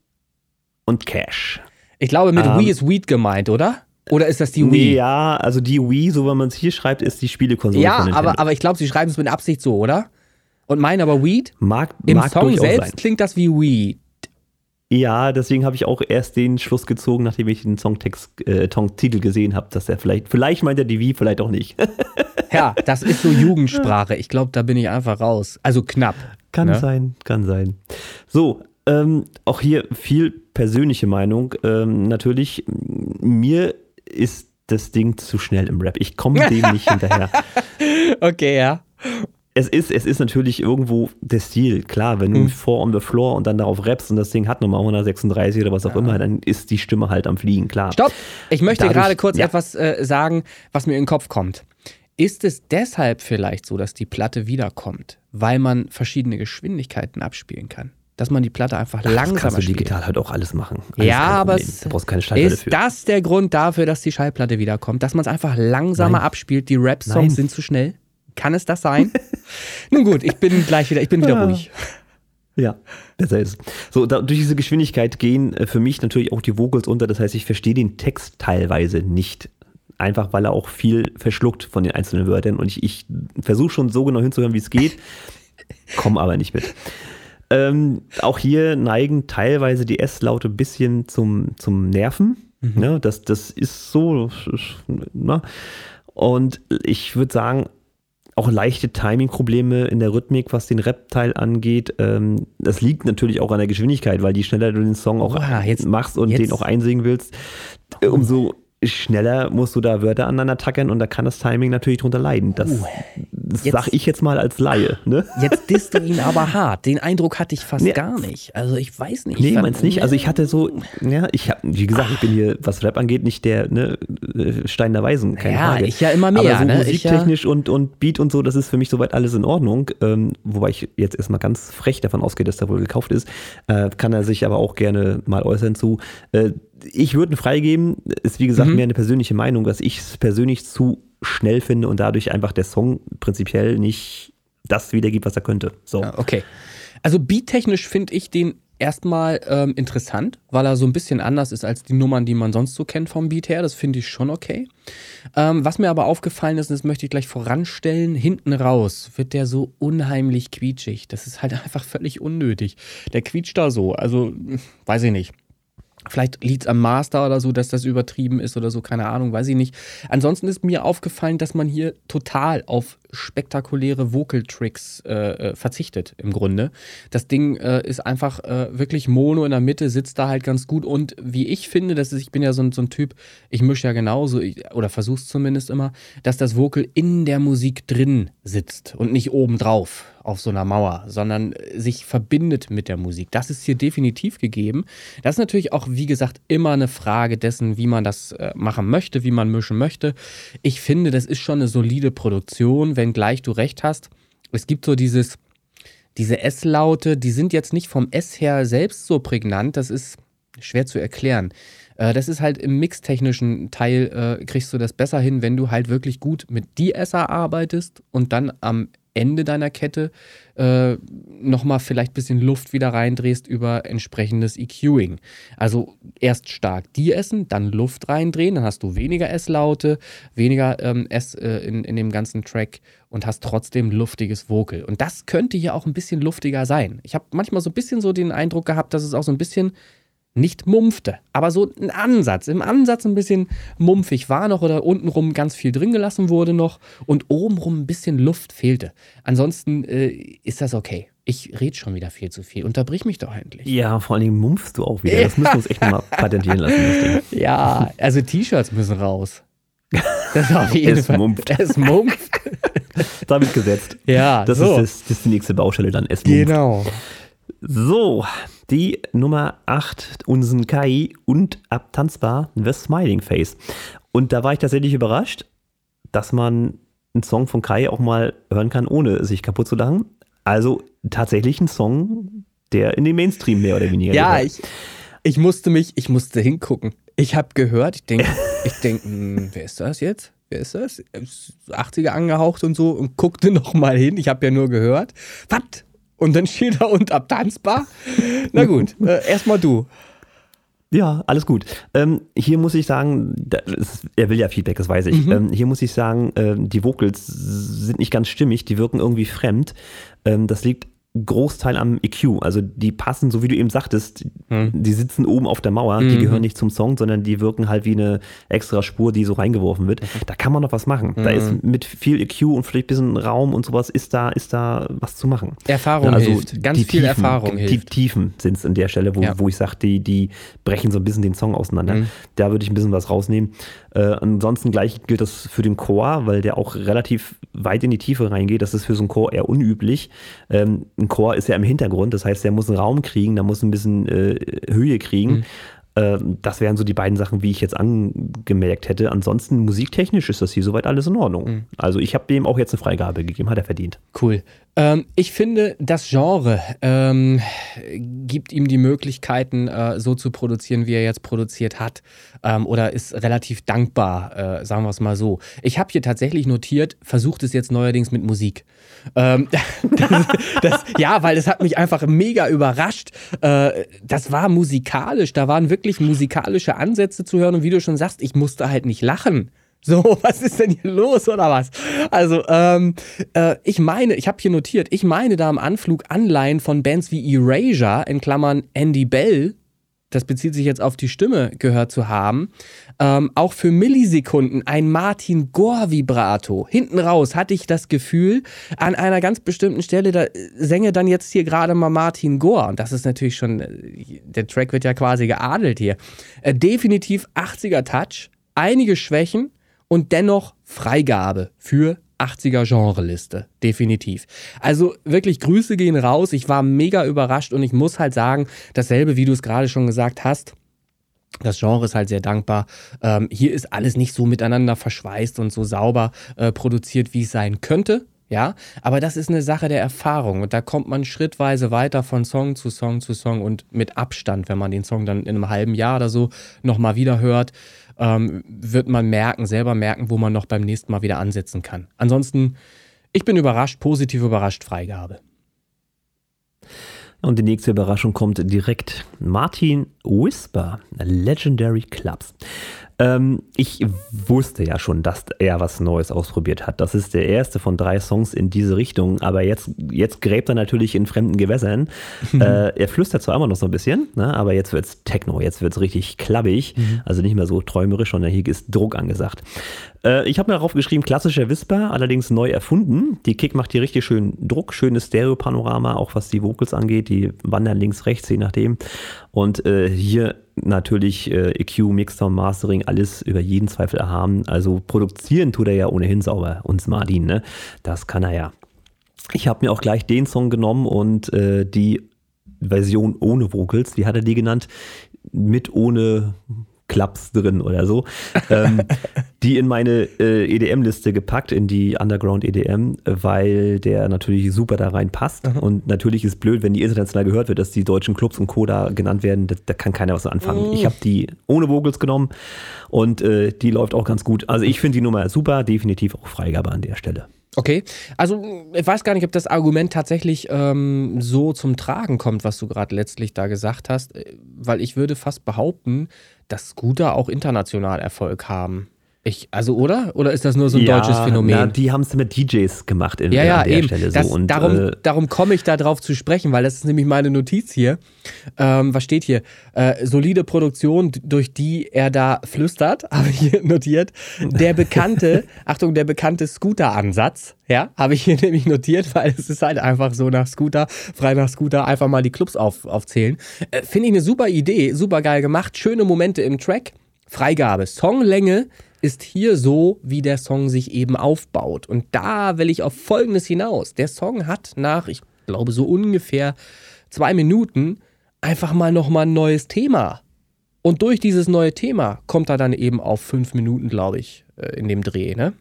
und Cash. Ich glaube, mit Ähm, Wii ist Weed gemeint, oder? Oder ist das die Nee, Wii? ja, also die Wii, so wie man es hier schreibt, ist die Spielekonsole Ja, aber, aber ich glaube, sie schreiben es mit Absicht so, oder? Und meinen aber Weed? mag, Im mag Song selbst sein. klingt das wie Weed. Ja, deswegen habe ich auch erst den Schluss gezogen, nachdem ich den Songtext, äh, Songtitel gesehen habe, dass er vielleicht, vielleicht meint er die Wii, vielleicht auch nicht. (laughs) Ja, das ist so Jugendsprache. Ich glaube, da bin ich einfach raus. Also knapp. Kann Ne? sein, kann sein. So, ähm, auch hier viel persönliche Meinung. Ähm, natürlich, mir ist das Ding zu schnell im Rap. Ich komme dem nicht (laughs) hinterher. Okay, ja. Es ist, es ist natürlich irgendwo der Stil. Klar, wenn du Hm. Four on the Floor und dann darauf rappst und das Ding hat nochmal 136 oder was auch immer, dann ist die Stimme halt am Fliegen, klar. Stopp! Ich möchte Dadurch- gerade kurz ja. etwas äh, sagen, was mir in den Kopf kommt. Ist es deshalb vielleicht so, dass die Platte wiederkommt, weil man verschiedene Geschwindigkeiten abspielen kann? Dass man die Platte einfach Das langsamer kannst du spielt? digital halt auch alles machen. Alles Ja, aber es da brauchst keine Schallplatte ist für. das der Grund dafür, dass die Schallplatte wiederkommt? Dass man es einfach langsamer Nein. abspielt? Die Rap-Songs sind zu schnell? Kann es das sein? (laughs) Nun gut, ich bin gleich wieder, ich bin wieder Ja. ruhig. Ja, besser ist. So, da, durch diese Geschwindigkeit gehen äh, für mich natürlich auch die Vocals unter. Das heißt, ich verstehe den Text teilweise nicht. Einfach weil er auch viel verschluckt von den einzelnen Wörtern. Und ich, ich versuche schon so genau hinzuhören, wie es geht, komme aber nicht mit. Ähm, auch hier neigen teilweise die S-Laute ein bisschen zum, zum Nerven. Ne, das, das ist so. Ne? Und ich würde sagen, auch leichte Timing-Probleme in der Rhythmik, was den Rap-Teil angeht. Ähm, das liegt natürlich auch an der Geschwindigkeit, weil je schneller du den Song auch Oha, jetzt- machst und jetzt- den auch einsingen willst, äh, umso schneller musst du da Wörter aneinander tackern und da kann das Timing natürlich drunter leiden. Das Das Jetzt- sag ich jetzt mal als Laie. Ne? Jetzt disst du ihn aber (laughs) hart. Den Eindruck hatte ich fast Nee. gar nicht. Also ich weiß nicht. Nee, meinst nicht? Also ich hatte so, ja, ich hab, wie gesagt, ich bin hier, was Rap angeht, nicht der ne, äh, Stein der Weisen, keine Ja, Frage. ich ja immer mehr, Aber so ne? Ich ja- musiktechnisch und, und Beat und so, das ist für mich soweit alles in Ordnung. Ähm, wobei ich jetzt erstmal ganz frech davon ausgehe, dass der wohl gekauft ist. Äh, kann er sich aber auch gerne mal äußern zu. Äh, ich würde ihn freigeben. Ist wie Mhm. gesagt mehr eine persönliche Meinung, dass ich es persönlich zu schnell finde und dadurch einfach der Song prinzipiell nicht das wiedergibt, was er könnte. So. Ja, okay. Also beattechnisch finde ich den erstmal ähm, interessant, weil er so ein bisschen anders ist als die Nummern, die man sonst so kennt vom Beat her. Das finde ich schon okay. Ähm, was mir aber aufgefallen ist, und das möchte ich gleich voranstellen, hinten raus wird der so unheimlich quietschig. Das ist halt (laughs) einfach völlig unnötig. Der quietscht da so. Also, weiß ich nicht. Vielleicht liegt es am Master oder so, dass das übertrieben ist oder so, keine Ahnung, weiß ich nicht. Ansonsten ist mir aufgefallen, dass man hier total auf spektakuläre Vocal Tricks äh, äh, verzichtet, im Grunde. Das Ding äh, ist einfach äh, wirklich mono in der Mitte, sitzt da halt ganz gut und wie ich finde, das ist, ich bin ja so, ein- so ein Typ, ich mische ja genauso, ich, oder versuch's zumindest immer, dass das Vocal in der Musik drin sitzt und nicht obendrauf auf so einer Mauer, sondern äh, sich verbindet mit der Musik. Das ist hier definitiv gegeben. Das ist natürlich auch, wie gesagt, immer eine Frage dessen, wie man das äh, machen möchte, wie man mischen möchte. Ich finde, das ist schon eine solide Produktion, wenngleich du recht hast. Es gibt so dieses, diese S-Laute, die sind jetzt nicht vom S her selbst so prägnant, das ist schwer zu erklären. Äh, Das ist halt im mixtechnischen Teil, äh, kriegst du das besser hin, wenn du halt wirklich gut mit De-Esser arbeitest und dann am Ende deiner Kette äh, nochmal vielleicht ein bisschen Luft wieder reindrehst über entsprechendes EQing. Also erst stark de-essen, dann Luft reindrehen, dann hast du weniger S-Laute, weniger ähm, S äh, in, in dem ganzen Track und hast trotzdem luftiges Vocal. Und das könnte hier auch ein bisschen luftiger sein. Ich habe manchmal so ein bisschen so den Eindruck gehabt, dass es auch so ein bisschen nicht mumpfte, aber so ein Ansatz, im Ansatz ein bisschen mumpfig war noch oder untenrum ganz viel drin gelassen wurde noch und obenrum ein bisschen Luft fehlte. Ansonsten äh, ist das okay. Ich rede schon wieder viel zu viel. Unterbrich mich doch endlich. Ja, vor allen Dingen mumpfst du auch wieder. Das müssen wir uns echt nochmal (laughs) patentieren lassen. Das Ding. Ja, also T-Shirts müssen raus. Das auf (laughs) jeden Es Fall. mumpft. Es mumpft. (laughs) Damit gesetzt. Ja, Das, so. ist, das, das ist die nächste Baustelle dann. Es mumpft. Genau. So, die Nummer 8, Unsen Kai und abtanzbar The Smiling Face. Und da war ich tatsächlich überrascht, dass man einen Song von Kai auch mal hören kann, ohne sich kaputt zu lachen. Also tatsächlich ein Song, der in den Mainstream mehr oder weniger Ja, gehört. ich, ich musste mich, ich musste hingucken. Ich habe gehört, ich denke, ich denk, hm, wer ist das jetzt? Wer ist das? Ist 80er angehaucht und so und guckte noch mal hin. Ich habe ja nur gehört. Was? Und dann steht da und abtanzbar? Na gut, äh, erstmal du. Ja, alles gut. Ähm, hier muss ich sagen, es, er will ja Feedback, das weiß ich. Ähm, hier muss ich sagen, ähm, die Vocals sind nicht ganz stimmig, die wirken irgendwie fremd. Ähm, das liegt Großteil am EQ. Also die passen, so wie du eben sagtest, die sitzen oben auf der Mauer, die gehören nicht zum Song, sondern die wirken halt wie eine extra Spur, die so reingeworfen wird. Da kann man noch was machen. Da ist mit viel EQ und vielleicht ein bisschen Raum und sowas, ist da, ist da was zu machen. Erfahrung hilft. Ganz viel Tiefen, Erfahrung die hilft. Tiefen sind es in der Stelle, wo, Ja. wo ich sage, die, die brechen so ein bisschen den Song auseinander. Mhm. Da würde ich ein bisschen was rausnehmen. Äh, ansonsten gleich gilt das für den Chor, weil der auch relativ weit in die Tiefe reingeht. Das ist für so einen Chor eher unüblich. Ähm, ein Chor ist ja im Hintergrund, das heißt, der muss einen Raum kriegen, der muss ein bisschen äh, Höhe kriegen. Mhm. Ähm, Das wären so die beiden Sachen, wie ich jetzt angemerkt hätte. Ansonsten musiktechnisch ist das hier soweit alles in Ordnung. Mhm. Also ich habe dem auch jetzt eine Freigabe gegeben, hat er verdient. Cool. Ähm, ich finde, das Genre ähm, gibt ihm die Möglichkeiten, äh, so zu produzieren, wie er jetzt produziert hat. Ähm, oder ist relativ dankbar, äh, sagen wir es mal so. Ich habe hier tatsächlich notiert, versucht es jetzt neuerdings mit Musik. Ähm, (laughs) das, das, ja, weil das hat mich einfach mega überrascht. Äh, das war musikalisch, da waren wirklich musikalische Ansätze zu hören. Und wie du schon sagst, ich musste halt nicht lachen. So, (laughs) was ist denn hier los oder was? Also, ähm, äh, ich meine, ich habe hier notiert, ich meine da am Anflug Anleihen von Bands wie Erasure, in Klammern Andy Bell, das bezieht sich jetzt auf die Stimme, gehört zu haben. Ähm, auch für Millisekunden ein Martin Gore Vibrato. Hinten raus hatte ich das Gefühl, an einer ganz bestimmten Stelle, da sänge dann jetzt hier gerade mal Martin Gore. Und das ist natürlich schon, äh, der Track wird ja quasi geadelt hier. Äh, definitiv 80er Touch, einige Schwächen und dennoch Freigabe für 80er Genreliste, definitiv. Also wirklich Grüße gehen raus. Ich war mega überrascht und ich muss halt sagen, dasselbe, wie du es gerade schon gesagt hast. Das Genre ist halt sehr dankbar. Ähm, hier ist alles nicht so miteinander verschweißt und so sauber äh, produziert, wie es sein könnte. Ja, aber das ist eine Sache der Erfahrung und da kommt man schrittweise weiter von Song zu Song zu Song und mit Abstand, wenn man den Song dann in einem halben Jahr oder so nochmal wieder hört, ähm, wird man merken, selber merken, wo man noch beim nächsten Mal wieder ansetzen kann. Ansonsten, ich bin überrascht, positiv überrascht, Freigabe. Und die nächste Überraschung kommt direkt. Martin Whisper, Legendary Clubs. Ähm, ich wusste ja schon, dass er was Neues ausprobiert hat. Das ist der erste von drei Songs in diese Richtung, aber jetzt, jetzt gräbt er natürlich in fremden Gewässern. (laughs) äh, er flüstert zwar immer noch so ein bisschen, ne, aber jetzt wird es Techno, jetzt wird es richtig klappig, mhm. also nicht mehr so träumerisch, sondern hier ist Druck angesagt. Äh, ich habe mir darauf geschrieben, klassischer Whisper, allerdings neu erfunden. Die Kick macht hier richtig schön Druck, schönes Stereo-Panorama, auch was die Vocals angeht, die wandern links, rechts, je nachdem. Und äh, hier natürlich äh, EQ, Mixdown, Mastering, alles über jeden Zweifel erhaben. Also produzieren tut er ja ohnehin sauber, uns Martin, ne? Das kann er ja. Ich habe mir auch gleich den Song genommen und äh, die Version ohne Vocals, wie hat er die genannt? Mit ohne Clubs drin oder so, ähm, (laughs) die in meine äh, EDM-Liste gepackt, in die Underground EDM, weil der natürlich super da reinpasst. Mhm. Und natürlich ist blöd, wenn die international gehört wird, dass die deutschen Clubs und Co. da genannt werden, da, da kann keiner was anfangen. Mhm. Ich habe die ohne Vocals genommen und äh, die läuft auch ganz gut. Also ich finde die Nummer super, definitiv auch Freigabe an der Stelle. Okay, also ich weiß gar nicht, ob das Argument tatsächlich ähm, so zum Tragen kommt, was du gerade letztlich da gesagt hast, äh, weil ich würde fast behaupten, dass Scooter auch international Erfolg haben. Ich, also, oder? Oder ist das nur so ein ja, deutsches Phänomen? Ja, die haben es mit DJs gemacht in ja, ja, der eben. Stelle so. Das, und, darum äh, darum komme ich da drauf zu sprechen, weil das ist nämlich meine Notiz hier. Ähm, was steht hier? Äh, solide Produktion, durch die er da flüstert, (laughs) habe ich hier notiert. Der bekannte, (laughs) Achtung, der bekannte Scooter-Ansatz, ja, habe ich hier (laughs) nämlich notiert, weil es ist halt einfach so nach Scooter, frei nach Scooter, einfach mal die Clubs auf, aufzählen. Äh, Finde ich eine super Idee, super geil gemacht, schöne Momente im Track. Freigabe, Songlänge ist hier so, wie der Song sich eben aufbaut. Und da will ich auf Folgendes hinaus. Der Song hat nach, ich glaube, so ungefähr zwei Minuten einfach mal nochmal ein neues Thema. Und durch dieses neue Thema kommt er dann eben auf fünf Minuten, glaube ich, äh, in dem Dreh, ne?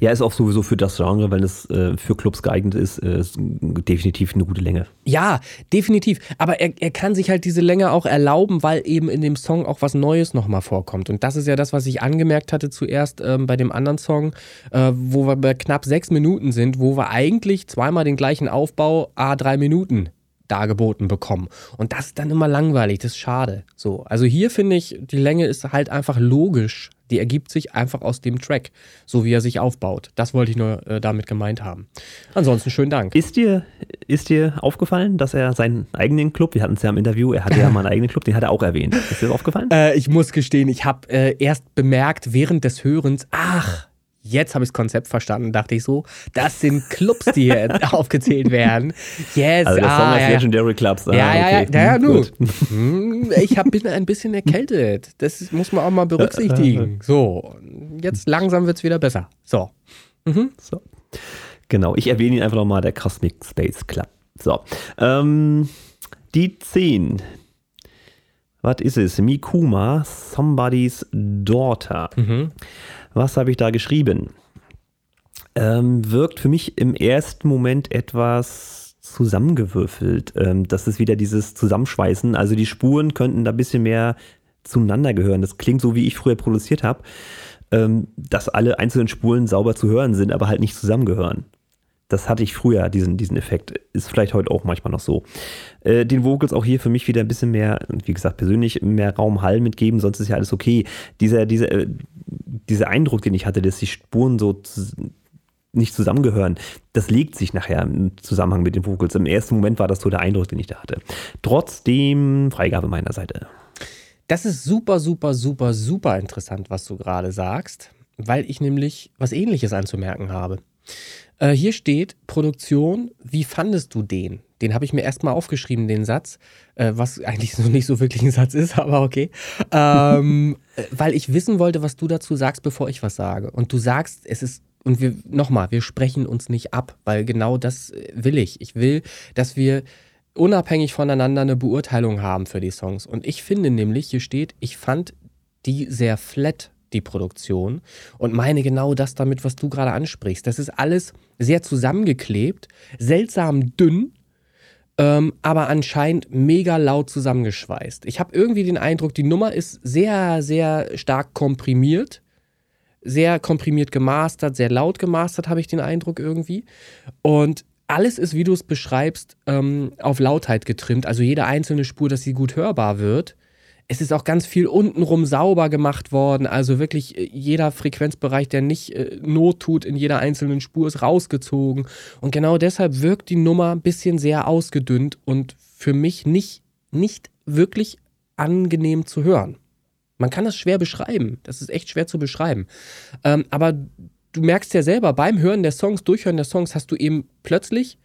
Ja, ist auch sowieso für das Genre, wenn es äh, für Clubs geeignet ist, äh, ist definitiv eine gute Länge. Ja, definitiv. Aber er, er kann sich halt diese Länge auch erlauben, weil eben in dem Song auch was Neues nochmal vorkommt. Und das ist ja das, was ich angemerkt hatte zuerst ähm, bei dem anderen Song, äh, wo wir bei knapp sechs Minuten sind, wo wir eigentlich zweimal den gleichen Aufbau, a drei Minuten dargeboten bekommen. Und das ist dann immer langweilig, das ist schade. So, also hier finde ich, die Länge ist halt einfach logisch die ergibt sich einfach aus dem Track, so wie er sich aufbaut. Das wollte ich nur äh, damit gemeint haben. Ansonsten schönen Dank. Ist dir, ist dir aufgefallen, dass er seinen eigenen Club, wir hatten es ja im Interview, er hatte ja (laughs) mal einen eigenen Club, den hat er auch erwähnt. Ist dir das aufgefallen? Äh, ich muss gestehen, ich habe äh, erst bemerkt während des Hörens, ach, Jetzt habe ich das Konzept verstanden, dachte ich so. Das sind Clubs, die hier (laughs) aufgezählt werden. Yes, also der ah, Song heißt ja, Legendary Clubs. Ah, ja, ja, okay. ja, ja, hm, nu. Ich hab, bin ein bisschen erkältet. Das muss man auch mal berücksichtigen. So, jetzt langsam wird es wieder besser. So. Mhm. so. Genau, ich erwähne ihn einfach nochmal, der Cosmic Space Club. So. Ähm, die 10. Was ist es? Mikuma, Somebody's Daughter. Mhm. Was habe ich da geschrieben? Ähm, wirkt für mich im ersten Moment etwas zusammengewürfelt. Ähm, das ist wieder dieses Zusammenschweißen. Also die Spuren könnten da ein bisschen mehr zueinander gehören. Das klingt so, wie ich früher produziert habe, ähm, dass alle einzelnen Spuren sauber zu hören sind, aber halt nicht zusammengehören. Das hatte ich früher, diesen, diesen Effekt. Ist vielleicht heute auch manchmal noch so. Äh, den Vocals auch hier für mich wieder ein bisschen mehr, wie gesagt, persönlich mehr Raum Hall mitgeben, sonst ist ja alles okay. Dieser, dieser, äh, dieser Eindruck, den ich hatte, dass die Spuren so nicht zusammengehören, das legt sich nachher im Zusammenhang mit den Vocals. Im ersten Moment war das so der Eindruck, den ich da hatte. Trotzdem Freigabe meiner Seite. Das ist super, super, super, super interessant, was du gerade sagst, weil ich nämlich was ähnliches anzumerken habe. Äh, hier steht Produktion, wie fandest du den? Den habe ich mir erstmal aufgeschrieben, den Satz, äh, was eigentlich so nicht so wirklich ein Satz ist, (laughs) aber okay. Ähm, äh, weil ich wissen wollte, was du dazu sagst, bevor ich was sage. Und du sagst, es ist und wir, nochmal, wir sprechen uns nicht ab, weil genau das äh, will ich. Ich will, dass wir unabhängig voneinander eine Beurteilung haben für die Songs. Und ich finde nämlich, hier steht, ich fand die sehr flat, die Produktion, und meine genau das damit, was du gerade ansprichst. Das ist alles sehr zusammengeklebt, seltsam dünn, ähm, aber anscheinend mega laut zusammengeschweißt. Ich habe irgendwie den Eindruck, die Nummer ist sehr, sehr stark komprimiert sehr komprimiert gemastert, sehr laut gemastert, habe ich den Eindruck irgendwie. Und alles ist, wie du es beschreibst, ähm, auf Lautheit getrimmt. Also jede einzelne Spur, dass sie gut hörbar wird. Es ist auch ganz viel untenrum sauber gemacht worden. Also wirklich äh, jeder Frequenzbereich, der nicht äh, Not tut in jeder einzelnen Spur, ist rausgezogen. Und genau deshalb wirkt die Nummer ein bisschen sehr ausgedünnt und für mich nicht, nicht wirklich angenehm zu hören. Man kann das schwer beschreiben. Das ist echt schwer zu beschreiben. Ähm, aber du merkst ja selber, beim Hören der Songs, Durchhören der Songs, hast du eben plötzlich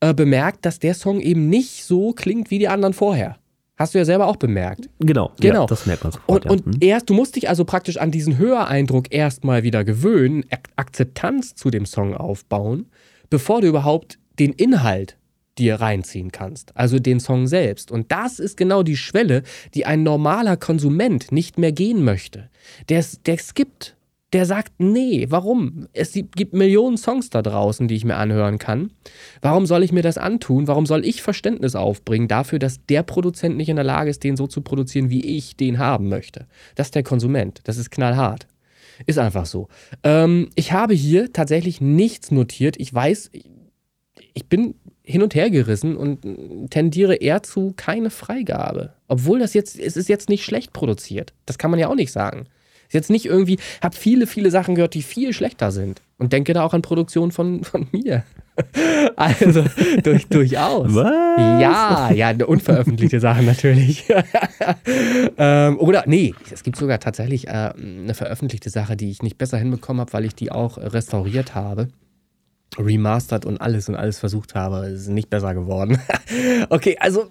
äh, bemerkt, dass der Song eben nicht so klingt wie die anderen vorher. Hast du ja selber auch bemerkt. Genau, genau. Ja, das merkt man sofort. Und, und ja. erst, du musst dich also praktisch an diesen Hörereindruck erstmal wieder gewöhnen, Akzeptanz zu dem Song aufbauen, bevor du überhaupt den Inhalt dir reinziehen kannst, also den Song selbst. Und das ist genau die Schwelle, die ein normaler Konsument nicht mehr gehen möchte. Der, der skippt, der sagt, nee, warum? Es gibt Millionen Songs da draußen, die ich mir anhören kann. Warum soll ich mir das antun? Warum soll ich Verständnis aufbringen dafür, dass der Produzent nicht in der Lage ist, den so zu produzieren, wie ich den haben möchte? Das ist der Konsument. Das ist knallhart. Ist einfach so. Ähm, ich habe hier tatsächlich nichts notiert. Ich weiß, ich bin hin und her gerissen und tendiere eher zu keine Freigabe. Obwohl das jetzt, es ist jetzt nicht schlecht produziert. Das kann man ja auch nicht sagen. Ist jetzt nicht irgendwie, habe viele, viele Sachen gehört, die viel schlechter sind. Und denke da auch an Produktionen von, von mir. (laughs) Also durch, durchaus. Was? Ja, ja, unveröffentlichte Sachen natürlich. (laughs) ähm, oder, nee, es gibt sogar tatsächlich äh, eine veröffentlichte Sache, die ich nicht besser hinbekommen habe, weil ich die auch restauriert habe remastert und alles und alles versucht habe. Es ist nicht besser geworden. (laughs) okay, also.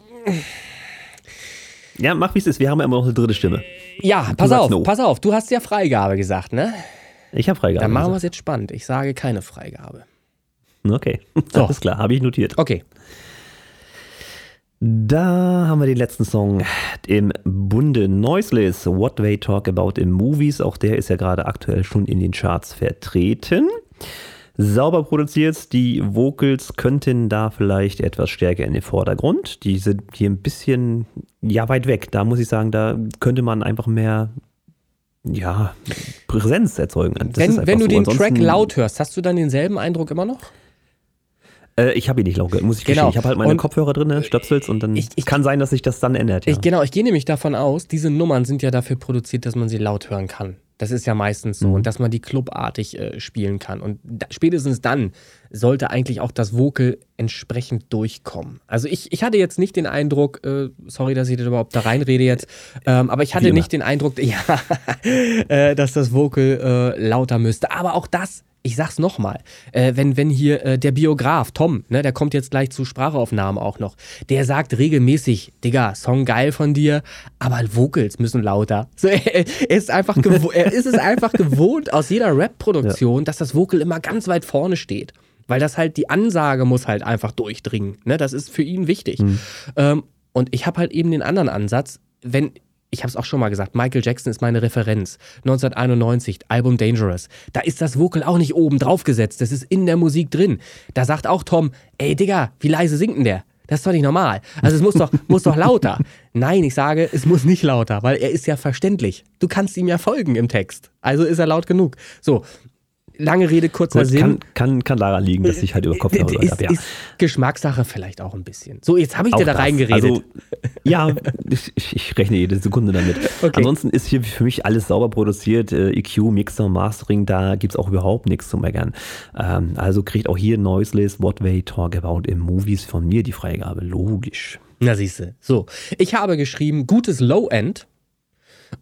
Ja, mach wie es ist. Wir haben ja immer noch eine dritte Stimme. Ja, pass auf, no. pass auf. Du hast ja Freigabe gesagt, ne? Ich habe Freigabe. Dann machen wir es jetzt spannend. Ich sage keine Freigabe. Okay, (laughs) so. alles klar, habe ich notiert. Okay. Da haben wir den letzten Song im Bunde Noiseless, What They Talk About in Movies. Auch der ist ja gerade aktuell schon in den Charts vertreten sauber produziert. Die Vocals könnten da vielleicht etwas stärker in den Vordergrund. Die sind hier ein bisschen, ja, weit weg. Da muss ich sagen, da könnte man einfach mehr, ja, Präsenz erzeugen. Das wenn wenn du so. den Ansonsten, Track laut hörst, hast du dann denselben Eindruck immer noch? Äh, ich habe ihn nicht laut gehört, muss ich genau. gestehen. Ich habe halt meine und Kopfhörer drin, Stöpsels und dann ich, ich, kann sein, dass sich das dann ändert. Ja. Ich, genau, ich gehe nämlich davon aus, diese Nummern sind ja dafür produziert, dass man sie laut hören kann. Das ist ja meistens so. Mhm. Und dass man die clubartig äh, spielen kann. Und da, spätestens dann sollte eigentlich auch das Vocal entsprechend durchkommen. Also ich, ich hatte jetzt nicht den Eindruck, äh, sorry, dass ich das überhaupt da reinrede jetzt, ähm, aber ich hatte nicht den Eindruck, (laughs) ja, äh, dass das Vocal äh, lauter müsste. Aber auch das ich sag's nochmal, äh, wenn, wenn hier äh, der Biograf Tom, ne, der kommt jetzt gleich zu Sprachaufnahmen auch noch, der sagt regelmäßig, Digga, Song geil von dir, aber Vocals müssen lauter. (laughs) So, er, er, ist einfach er ist es einfach gewohnt aus jeder Rap-Produktion, ja. dass das Vocal immer ganz weit vorne steht. Weil das halt, die Ansage muss halt einfach durchdringen. Ne? Das ist für ihn wichtig. Mhm. Ähm, und ich habe halt eben den anderen Ansatz, wenn ich habe es auch schon mal gesagt, Michael Jackson ist meine Referenz. 1991, Album Dangerous. Da ist das Vocal auch nicht oben drauf gesetzt, das ist in der Musik drin. Da sagt auch Tom, ey Digga, wie leise singt denn der? Das ist doch nicht normal. Also es muss doch, (laughs) muss doch lauter. Nein, ich sage, es muss nicht lauter, weil er ist ja verständlich. Du kannst ihm ja folgen im Text. Also ist er laut genug. So, lange Rede, kurzer Gut, Sinn. Kann, kann, kann daran liegen, dass ich halt über Kopf habe. Ist, ja. ist Geschmackssache vielleicht auch ein bisschen. So, jetzt habe ich auch dir da das. reingeredet. Also, ja, ich, ich, rechne jede Sekunde damit. (laughs) Okay. Ansonsten ist hier für mich alles sauber produziert. Äh, EQ, Mixer, Mastering, da gibt es auch überhaupt nichts zu meckern. Ähm, also kriegt auch hier Noiseless What They Talk About in Movies von mir die Freigabe. Logisch. Na siehste. So, ich habe geschrieben, gutes Low-End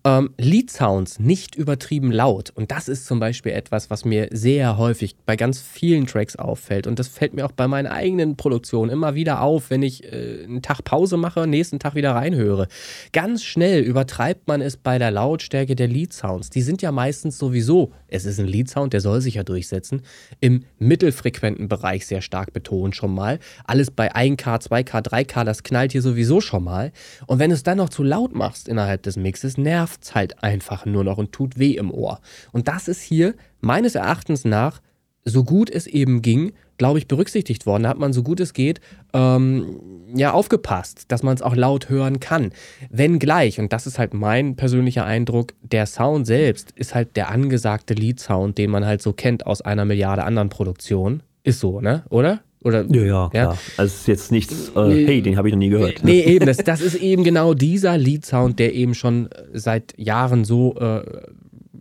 Ähm, Lead-Sounds nicht übertrieben laut. Und das ist zum Beispiel etwas, was mir sehr häufig bei ganz vielen Tracks auffällt. Und das fällt mir auch bei meinen eigenen Produktionen immer wieder auf, wenn ich äh, einen Tag Pause mache, nächsten Tag wieder reinhöre. Ganz schnell übertreibt man es bei der Lautstärke der Lead-Sounds. Die sind ja meistens sowieso, es ist ein Lead-Sound, der soll sich ja durchsetzen, im mittelfrequenten Bereich sehr stark betont schon mal. Alles bei 1K, 2K, 3K, das knallt hier sowieso schon mal. Und wenn du es dann noch zu laut machst innerhalb des Mixes, nervt es halt einfach nur noch und tut weh im Ohr. Und das ist hier meines Erachtens nach, so gut es eben ging, glaube ich, berücksichtigt worden. Da hat man so gut es geht ähm, ja aufgepasst, dass man es auch laut hören kann. Wenngleich, und das ist halt mein persönlicher Eindruck, der Sound selbst ist halt der angesagte Lead-Sound, den man halt so kennt aus einer Milliarde anderen Produktionen. Ist so, ne? Oder? Oder, ja, ja. Ja? Also es ist jetzt nichts, äh, nee, hey, den habe ich noch nie gehört. Nee, eben, das, das ist eben genau dieser Lead-Sound, der eben schon seit Jahren so äh,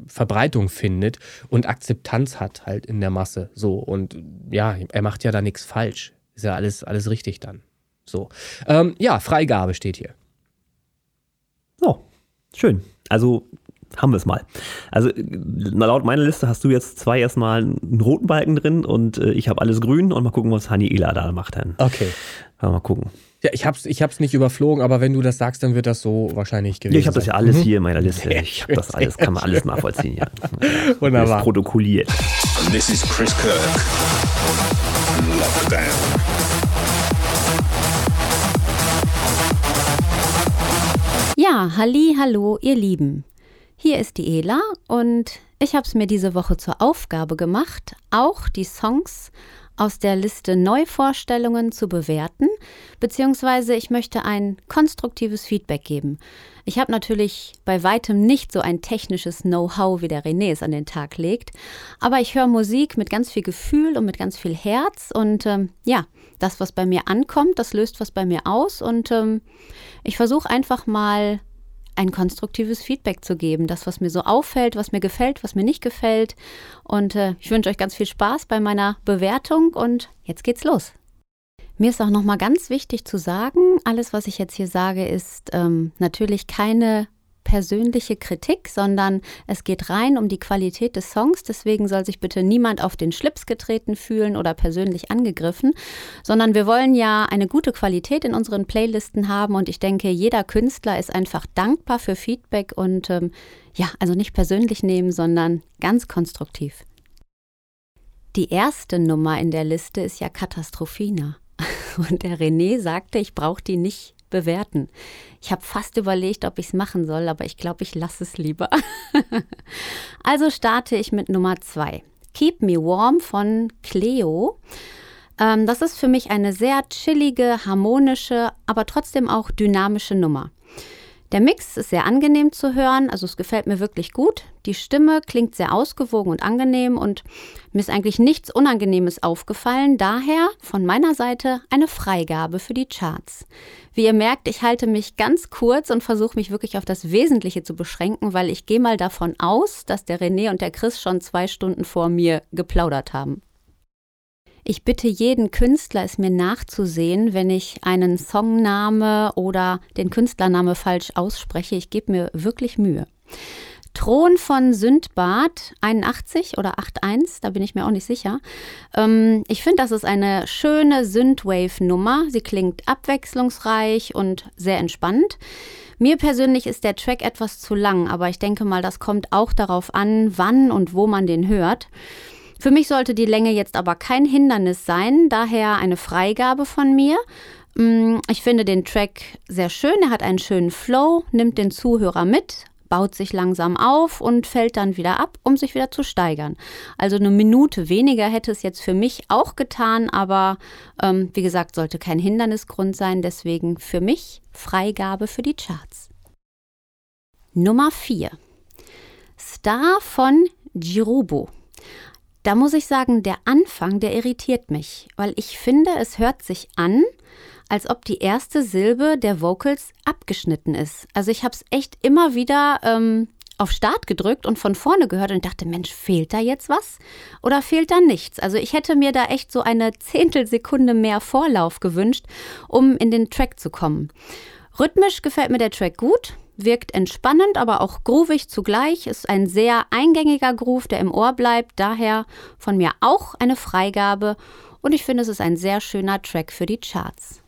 Verbreitung findet und Akzeptanz hat halt in der Masse. So, und ja, er macht ja da nichts falsch. Ist ja alles, alles richtig dann. So. Ähm, ja, Freigabe steht hier. So, schön. Also haben wir es mal. Also laut meiner Liste hast du jetzt zwei erstmal einen roten Balken drin und äh, ich habe alles grün und mal gucken, was Hani Ela da macht dann. Okay. Mal gucken. Ja, ich hab's, ich hab's nicht überflogen, aber wenn du das sagst, dann wird das so wahrscheinlich gewesen. Ja, ich habe das ja alles mhm. hier in meiner Liste. Ich habe das alles, kann man (laughs) alles nachvollziehen. Ja. Wunderbar. Ist protokolliert. This is Chris Kirk. Lockdown. Ja, halli, hallo, ihr Lieben. Hier ist die Ela und ich habe es mir diese Woche zur Aufgabe gemacht, auch die Songs aus der Liste Neuvorstellungen zu bewerten, beziehungsweise ich möchte ein konstruktives Feedback geben. Ich habe natürlich bei weitem nicht so ein technisches Know-how, wie der René es an den Tag legt, aber ich höre Musik mit ganz viel Gefühl und mit ganz viel Herz und ähm, ja, das, was bei mir ankommt, das löst was bei mir aus und ähm, ich versuche einfach mal ein konstruktives Feedback zu geben. Das, was mir so auffällt, was mir gefällt, was mir nicht gefällt. Und äh, ich wünsche euch ganz viel Spaß bei meiner Bewertung und jetzt geht's los. Mir ist auch nochmal ganz wichtig zu sagen, alles, was ich jetzt hier sage, ist ähm, natürlich keine persönliche Kritik, sondern es geht rein um die Qualität des Songs. Deswegen soll sich bitte niemand auf den Schlips getreten fühlen oder persönlich angegriffen, sondern wir wollen ja eine gute Qualität in unseren Playlisten haben und ich denke, jeder Künstler ist einfach dankbar für Feedback und ähm, ja, also nicht persönlich nehmen, sondern ganz konstruktiv. Die erste Nummer in der Liste ist ja Katastrophina. (laughs) Und der René sagte, ich brauche die nicht bewerten. Ich habe fast überlegt, ob ich es machen soll, aber ich glaube, ich lasse es lieber. (laughs) also starte ich mit Nummer zwei. Keep Me Warm von Cleo. Ähm, das ist für mich eine sehr chillige, harmonische, aber trotzdem auch dynamische Nummer. Der Mix ist sehr angenehm zu hören, also es gefällt mir wirklich gut. Die Stimme klingt sehr ausgewogen und angenehm und mir ist eigentlich nichts Unangenehmes aufgefallen. Daher von meiner Seite eine Freigabe für die Charts. Wie ihr merkt, ich halte mich ganz kurz und versuche mich wirklich auf das Wesentliche zu beschränken, weil ich gehe mal davon aus, dass der René und der Chris schon zwei Stunden vor mir geplaudert haben. Ich bitte jeden Künstler, es mir nachzusehen, wenn ich einen Songname oder den Künstlername falsch ausspreche. Ich gebe mir wirklich Mühe. Thron von Sündbad 81 oder 81, da bin ich mir auch nicht sicher. Ähm, ich finde, das ist eine schöne Synthwave-Nummer. Sie klingt abwechslungsreich und sehr entspannt. Mir persönlich ist der Track etwas zu lang, aber ich denke mal, das kommt auch darauf an, wann und wo man den hört. Für mich sollte die Länge jetzt aber kein Hindernis sein, daher eine Freigabe von mir. Mm, ich finde den Track sehr schön, er hat einen schönen Flow, nimmt den Zuhörer mit, baut sich langsam auf und fällt dann wieder ab, um sich wieder zu steigern. Also eine Minute weniger hätte es jetzt für mich auch getan, aber ähm, wie gesagt, sollte kein Hindernisgrund sein, deswegen für mich Freigabe für die Charts. Nummer 4. Star von Girobo. Da muss ich sagen, der Anfang, der irritiert mich, weil ich finde, es hört sich an, als ob die erste Silbe der Vocals abgeschnitten ist. Also ich habe es echt immer wieder ähm, auf Start gedrückt und von vorne gehört und dachte, Mensch, fehlt da jetzt was oder fehlt da nichts? Also ich hätte mir da echt so eine Zehntelsekunde mehr Vorlauf gewünscht, um in den Track zu kommen. Rhythmisch gefällt mir der Track gut, wirkt entspannend, aber auch groovig zugleich, ist ein sehr eingängiger Groove, der im Ohr bleibt, daher von mir auch eine Freigabe und ich finde, es ist ein sehr schöner Track für die Charts.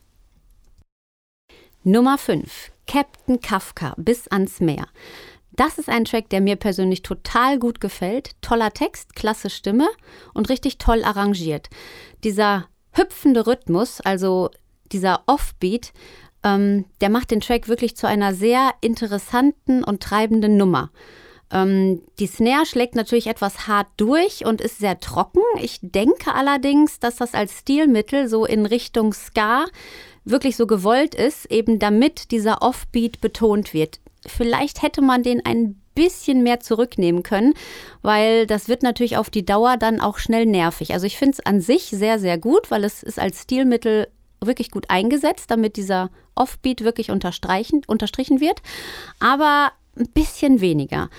Nummer 5. Captain Kafka bis ans Meer. Das ist ein Track, der mir persönlich total gut gefällt. Toller Text, klasse Stimme und richtig toll arrangiert. Dieser hüpfende Rhythmus, also dieser Offbeat, ähm, der macht den Track wirklich zu einer sehr interessanten und treibenden Nummer. Ähm, die Snare schlägt natürlich etwas hart durch und ist sehr trocken. Ich denke allerdings, dass das als Stilmittel so in Richtung Ska wirklich so gewollt ist, eben damit dieser Offbeat betont wird. Vielleicht hätte man den ein bisschen mehr zurücknehmen können, weil das wird natürlich auf die Dauer dann auch schnell nervig. Also ich finde es an sich sehr, sehr gut, weil es ist als Stilmittel wirklich gut eingesetzt, damit dieser Offbeat wirklich unterstreichen, unterstrichen wird, aber ein bisschen weniger.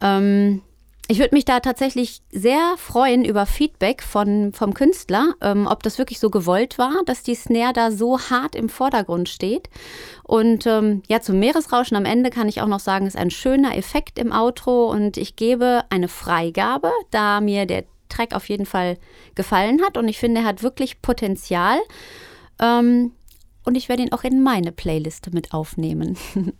Ähm, ich würde mich da tatsächlich sehr freuen über Feedback von, vom Künstler, ähm, ob das wirklich so gewollt war, dass die Snare da so hart im Vordergrund steht. Und ähm, ja, zum Meeresrauschen am Ende kann ich auch noch sagen, ist ein schöner Effekt im Outro und ich gebe eine Freigabe, da mir der Track auf jeden Fall gefallen hat und ich finde, er hat wirklich Potenzial. Ähm, und ich werde ihn auch in meine Playliste mit aufnehmen. (laughs)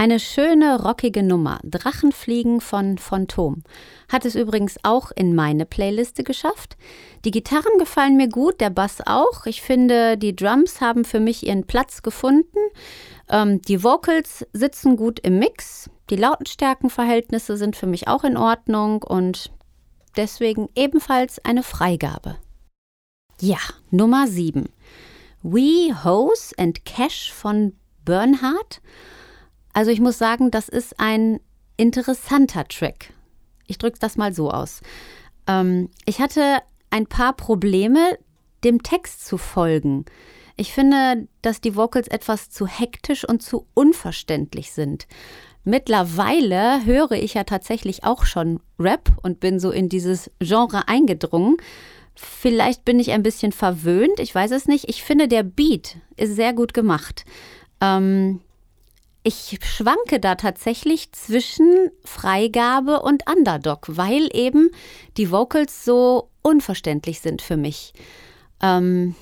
Eine schöne, rockige Nummer, Drachenfliegen von Phantom. Hat es übrigens auch in meine Playliste geschafft. Die Gitarren gefallen mir gut, der Bass auch. Ich finde, die Drums haben für mich ihren Platz gefunden. Ähm, die Vocals sitzen gut im Mix. Die Lautenstärkenverhältnisse sind für mich auch in Ordnung und deswegen ebenfalls eine Freigabe. Ja, Nummer 7. We Hose and Cash von Bernhard. Also ich muss sagen, das ist ein interessanter Track. Ich drücke das mal so aus. Ähm, ich hatte ein paar Probleme, dem Text zu folgen. Ich finde, dass die Vocals etwas zu hektisch und zu unverständlich sind. Mittlerweile höre ich ja tatsächlich auch schon Rap und bin so in dieses Genre eingedrungen. Vielleicht bin ich ein bisschen verwöhnt, ich weiß es nicht. Ich finde, der Beat ist sehr gut gemacht. Ähm, ich schwanke da tatsächlich zwischen Freigabe und Underdog, weil eben die Vocals so unverständlich sind für mich. Ähm,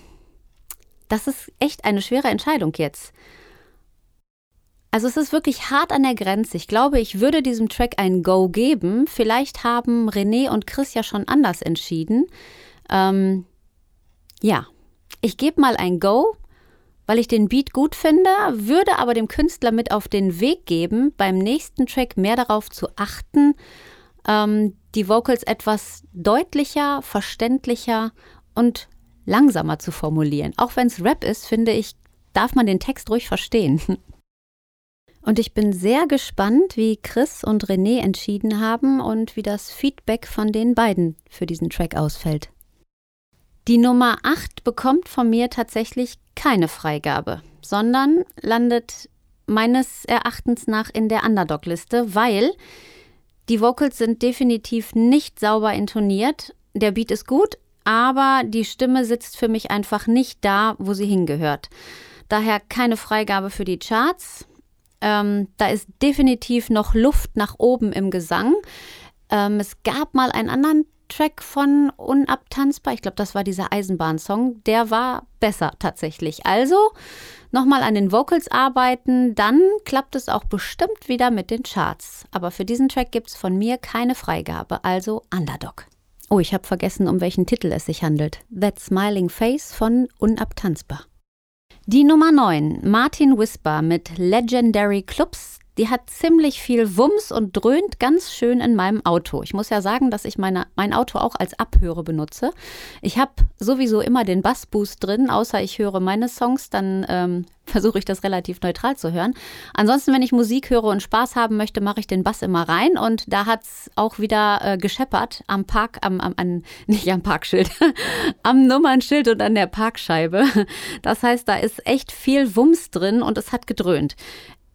das ist echt eine schwere Entscheidung jetzt. Also es ist wirklich hart an der Grenze. Ich glaube, ich würde diesem Track ein Go geben. Vielleicht haben René und Chris ja schon anders entschieden. Ähm, ja, ich gebe mal ein Go, weil ich den Beat gut finde, würde aber dem Künstler mit auf den Weg geben, beim nächsten Track mehr darauf zu achten, ähm, die Vocals etwas deutlicher, verständlicher und langsamer zu formulieren. Auch wenn es Rap ist, finde ich, darf man den Text ruhig verstehen. (laughs) Und ich bin sehr gespannt, wie Chris und René entschieden haben und wie das Feedback von den beiden für diesen Track ausfällt. Die Nummer 8 bekommt von mir tatsächlich keine Freigabe, sondern landet meines Erachtens nach in der Underdog-Liste, weil die Vocals sind definitiv nicht sauber intoniert. Der Beat ist gut, aber die Stimme sitzt für mich einfach nicht da, wo sie hingehört. Daher keine Freigabe für die Charts. Ähm, da ist definitiv noch Luft nach oben im Gesang. Ähm, es gab mal einen anderen Track von Unabtanzbar, ich glaube, das war dieser Eisenbahn-Song, der war besser tatsächlich. Also nochmal an den Vocals arbeiten, dann klappt es auch bestimmt wieder mit den Charts. Aber für diesen Track gibt es von mir keine Freigabe, also Underdog. Oh, ich habe vergessen, um welchen Titel es sich handelt. That Smiling Face von Unabtanzbar. Die Nummer 9, Martin Whisper mit Legendary Clubs die hat ziemlich viel Wumms und dröhnt ganz schön in meinem Auto. Ich muss ja sagen, dass ich meine, mein Auto auch als Abhöre benutze. Ich habe sowieso immer den Bassboost drin, außer ich höre meine Songs, dann ähm, (laughs) versuche ich das relativ neutral zu hören. Ansonsten, wenn ich Musik höre und Spaß haben möchte, mache ich den Bass immer rein und da hat es auch wieder äh, gescheppert am Park, am, am, an, (laughs) nicht am Parkschild, (laughs) am Nummernschild und an der Parkscheibe. Das heißt, da ist echt viel Wumms drin und es hat gedröhnt.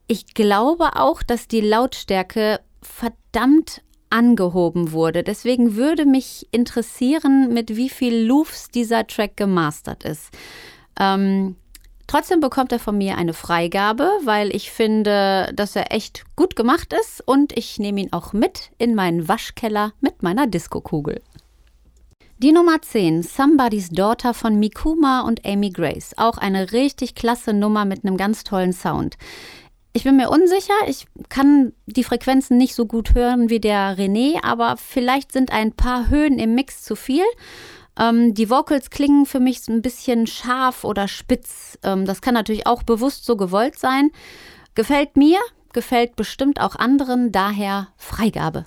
Ich glaube auch, dass die Lautstärke verdammt angehoben wurde. Deswegen würde mich interessieren, mit wie viel Loops dieser Track gemastert ist. Ähm, Trotzdem bekommt er von mir eine Freigabe, weil ich finde, dass er echt gut gemacht ist und ich nehme ihn auch mit in meinen Waschkeller mit meiner Diskokugel. Die Nummer 10, Somebody's Daughter von Mikuma und Amy Grace. Auch eine richtig klasse Nummer mit einem ganz tollen Sound. Ich bin mir unsicher, ich kann die Frequenzen nicht so gut hören wie der René, aber vielleicht sind ein paar Höhen im Mix zu viel. Ähm, die Vocals klingen für mich ein bisschen scharf oder spitz. Ähm, das kann natürlich auch bewusst so gewollt sein. Gefällt mir, gefällt bestimmt auch anderen, daher Freigabe.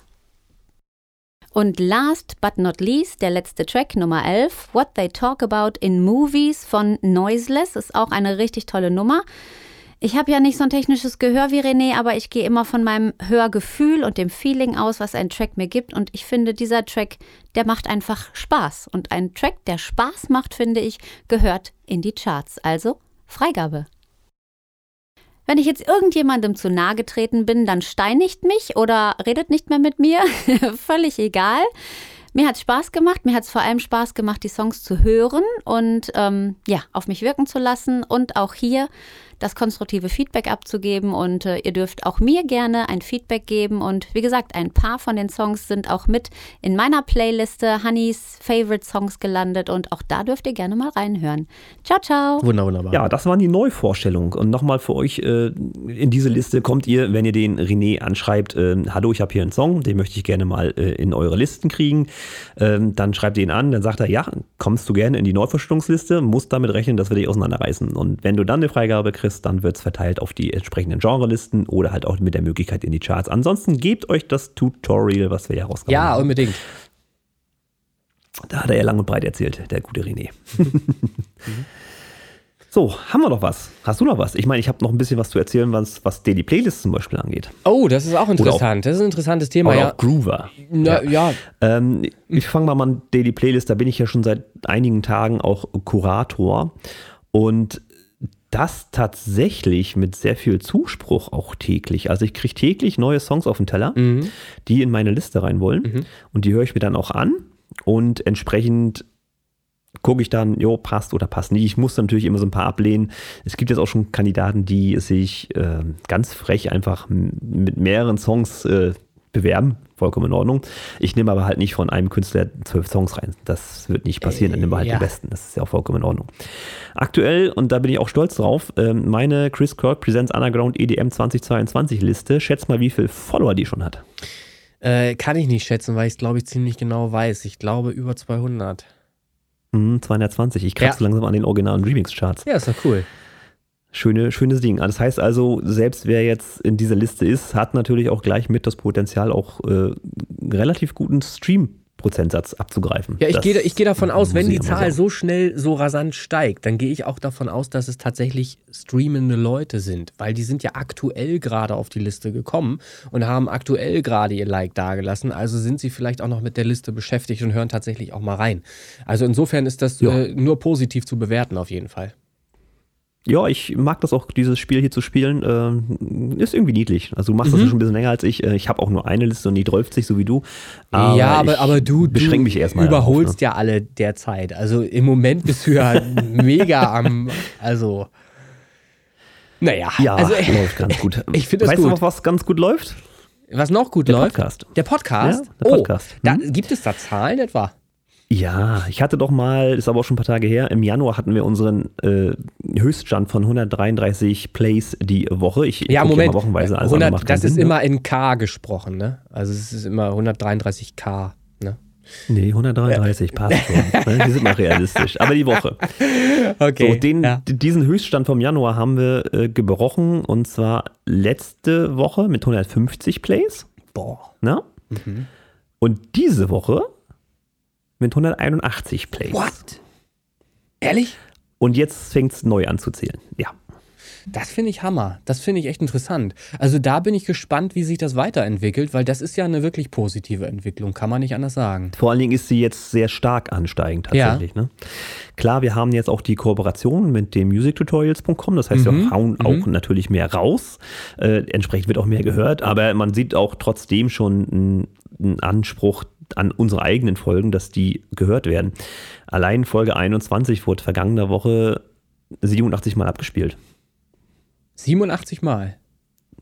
Und last but not least, der letzte Track Nummer 11, What They Talk About in Movies von Noiseless, ist auch eine richtig tolle Nummer. Ich habe ja nicht so ein technisches Gehör wie René, aber ich gehe immer von meinem Hörgefühl und dem Feeling aus, was ein Track mir gibt. Und ich finde, dieser Track, der macht einfach Spaß. Und ein Track, der Spaß macht, finde ich, gehört in die Charts. Also Freigabe. Wenn ich jetzt irgendjemandem zu nahe getreten bin, dann steinigt mich oder redet nicht mehr mit mir. (laughs) Völlig egal. Mir hat es Spaß gemacht. Mir hat es vor allem Spaß gemacht, die Songs zu hören und ähm, ja, auf mich wirken zu lassen. Und auch hier das konstruktive Feedback abzugeben. Und äh, ihr dürft auch mir gerne ein Feedback geben. Und wie gesagt, ein paar von den Songs sind auch mit in meiner Playliste Honeys Favorite Songs gelandet. Und auch da dürft ihr gerne mal reinhören. Ciao, ciao. Wunderbar. Ja, das waren die Neuvorstellungen. Und nochmal für euch, äh, in diese Liste kommt ihr, wenn ihr den René anschreibt, äh, hallo, ich habe hier einen Song, den möchte ich gerne mal äh, in eure Listen kriegen. Ähm, dann schreibt ihr ihn an, dann sagt er, ja, kommst du gerne in die Neuvorstellungsliste, musst damit rechnen, dass wir dich auseinanderreißen. Und wenn du dann eine Freigabe kriegst, kriegst, dann wird es verteilt auf die entsprechenden Genrelisten oder halt auch mit der Möglichkeit in die Charts. Ansonsten gebt euch das Tutorial, was wir ja rausgekommen ja, haben. Ja, unbedingt. Da hat er ja lang und breit erzählt, der gute René. (laughs) So, haben wir noch was? Hast du noch was? Ich meine, ich habe noch ein bisschen was zu erzählen, was, was Daily Playlists zum Beispiel angeht. Oh, das ist auch interessant. Auch, das ist ein interessantes Thema. Oder ja. auch Groover. Na, ja. ja. Ähm, ich fange mal an Daily Playlist. Da bin ich ja schon seit einigen Tagen auch Kurator. Und das tatsächlich mit sehr viel Zuspruch auch täglich. Also ich kriege täglich neue Songs auf den Teller, mhm. die in meine Liste rein wollen. Mhm. Und die höre ich mir dann auch an. Und entsprechend gucke ich dann, jo, passt oder passt nicht. Ich muss natürlich immer so ein paar ablehnen. Es gibt jetzt auch schon Kandidaten, die sich äh, ganz frech einfach mit mehreren Songs äh, bewerben. Vollkommen in Ordnung. Ich nehme aber halt nicht von einem Künstler zwölf Songs rein. Das wird nicht passieren. Dann nehmen wir halt ja. die besten. Das ist ja auch vollkommen in Ordnung. Aktuell, und da bin ich auch stolz drauf, ähm, meine Chris Kirk Presents Underground EDM 2022 Liste. Schätz mal, wie viele Follower die schon hat. Äh, kann ich nicht schätzen, weil ich es, glaube ich, ziemlich genau weiß. Ich glaube über 200. Mhm, 220. Ich kratze ja. langsam an den originalen Remix-Charts. Ja, ist doch cool. Schöne, schönes Ding. Das heißt also, selbst wer jetzt in dieser Liste ist, hat natürlich auch gleich mit das Potenzial, auch äh, relativ guten Stream Prozentsatz abzugreifen. Ja, ich gehe ich geh davon aus, wenn die Zahl so schnell, so rasant steigt, dann gehe ich auch davon aus, dass es tatsächlich streamende Leute sind, weil die sind ja aktuell gerade auf die Liste gekommen und haben aktuell gerade ihr Like dagelassen, also sind sie vielleicht auch noch mit der Liste beschäftigt und hören tatsächlich auch mal rein. Also insofern ist das äh, nur positiv zu bewerten auf jeden Fall. Ja, ich mag das auch, dieses Spiel hier zu spielen. Äh, ist irgendwie niedlich. Also du machst mhm. das schon ein bisschen länger als ich. Äh, ich habe auch nur eine Liste und die 12 sich, so wie du. Aber ja, aber, aber du, beschränk mich erstmal überholst auf, ne? ja alle derzeit. Also im Moment bist du ja (laughs) mega am, also naja. Ja, also, (laughs) läuft ganz gut. (laughs) Ich finde das weißt gut. du noch, was ganz gut läuft? Was noch gut der läuft? Podcast. Der Podcast? Ja, der Podcast. Oh, hm? da, gibt es da Zahlen etwa? Ja, ich hatte doch mal, ist aber auch schon ein paar Tage her, im Januar hatten wir unseren äh, Höchststand von 133 Plays die Woche. Ich ja, Moment, ja wochenweise, also 100, das Sinn, ist ne? immer in K gesprochen, ne? Also es ist immer 133K, ne? Nee, 133 ja. passt schon. Ne? Die sind mal realistisch. Aber die Woche. (laughs) Okay. So, den, ja. Diesen Höchststand vom Januar haben wir äh, gebrochen und zwar letzte Woche mit 150 Plays. Boah. Na? Mhm. Und diese Woche mit 181 Plays. What? Ehrlich? Und jetzt fängt es neu an zu zählen. Ja. Das finde ich Hammer. Das finde ich echt interessant. Also da bin ich gespannt, wie sich das weiterentwickelt, weil das ist ja eine wirklich positive Entwicklung, kann man nicht anders sagen. Vor allen Dingen ist sie jetzt sehr stark ansteigend tatsächlich. Ja. Ne? Klar, wir haben jetzt auch die Kooperation mit dem musictutorials.com, das heißt, mhm. wir hauen mhm. auch natürlich mehr raus. Äh, entsprechend wird auch mehr gehört, aber man sieht auch trotzdem schon einen Anspruch an unsere eigenen Folgen, dass die gehört werden. Allein Folge 21 wurde vergangene Woche 87 Mal abgespielt. 87 Mal.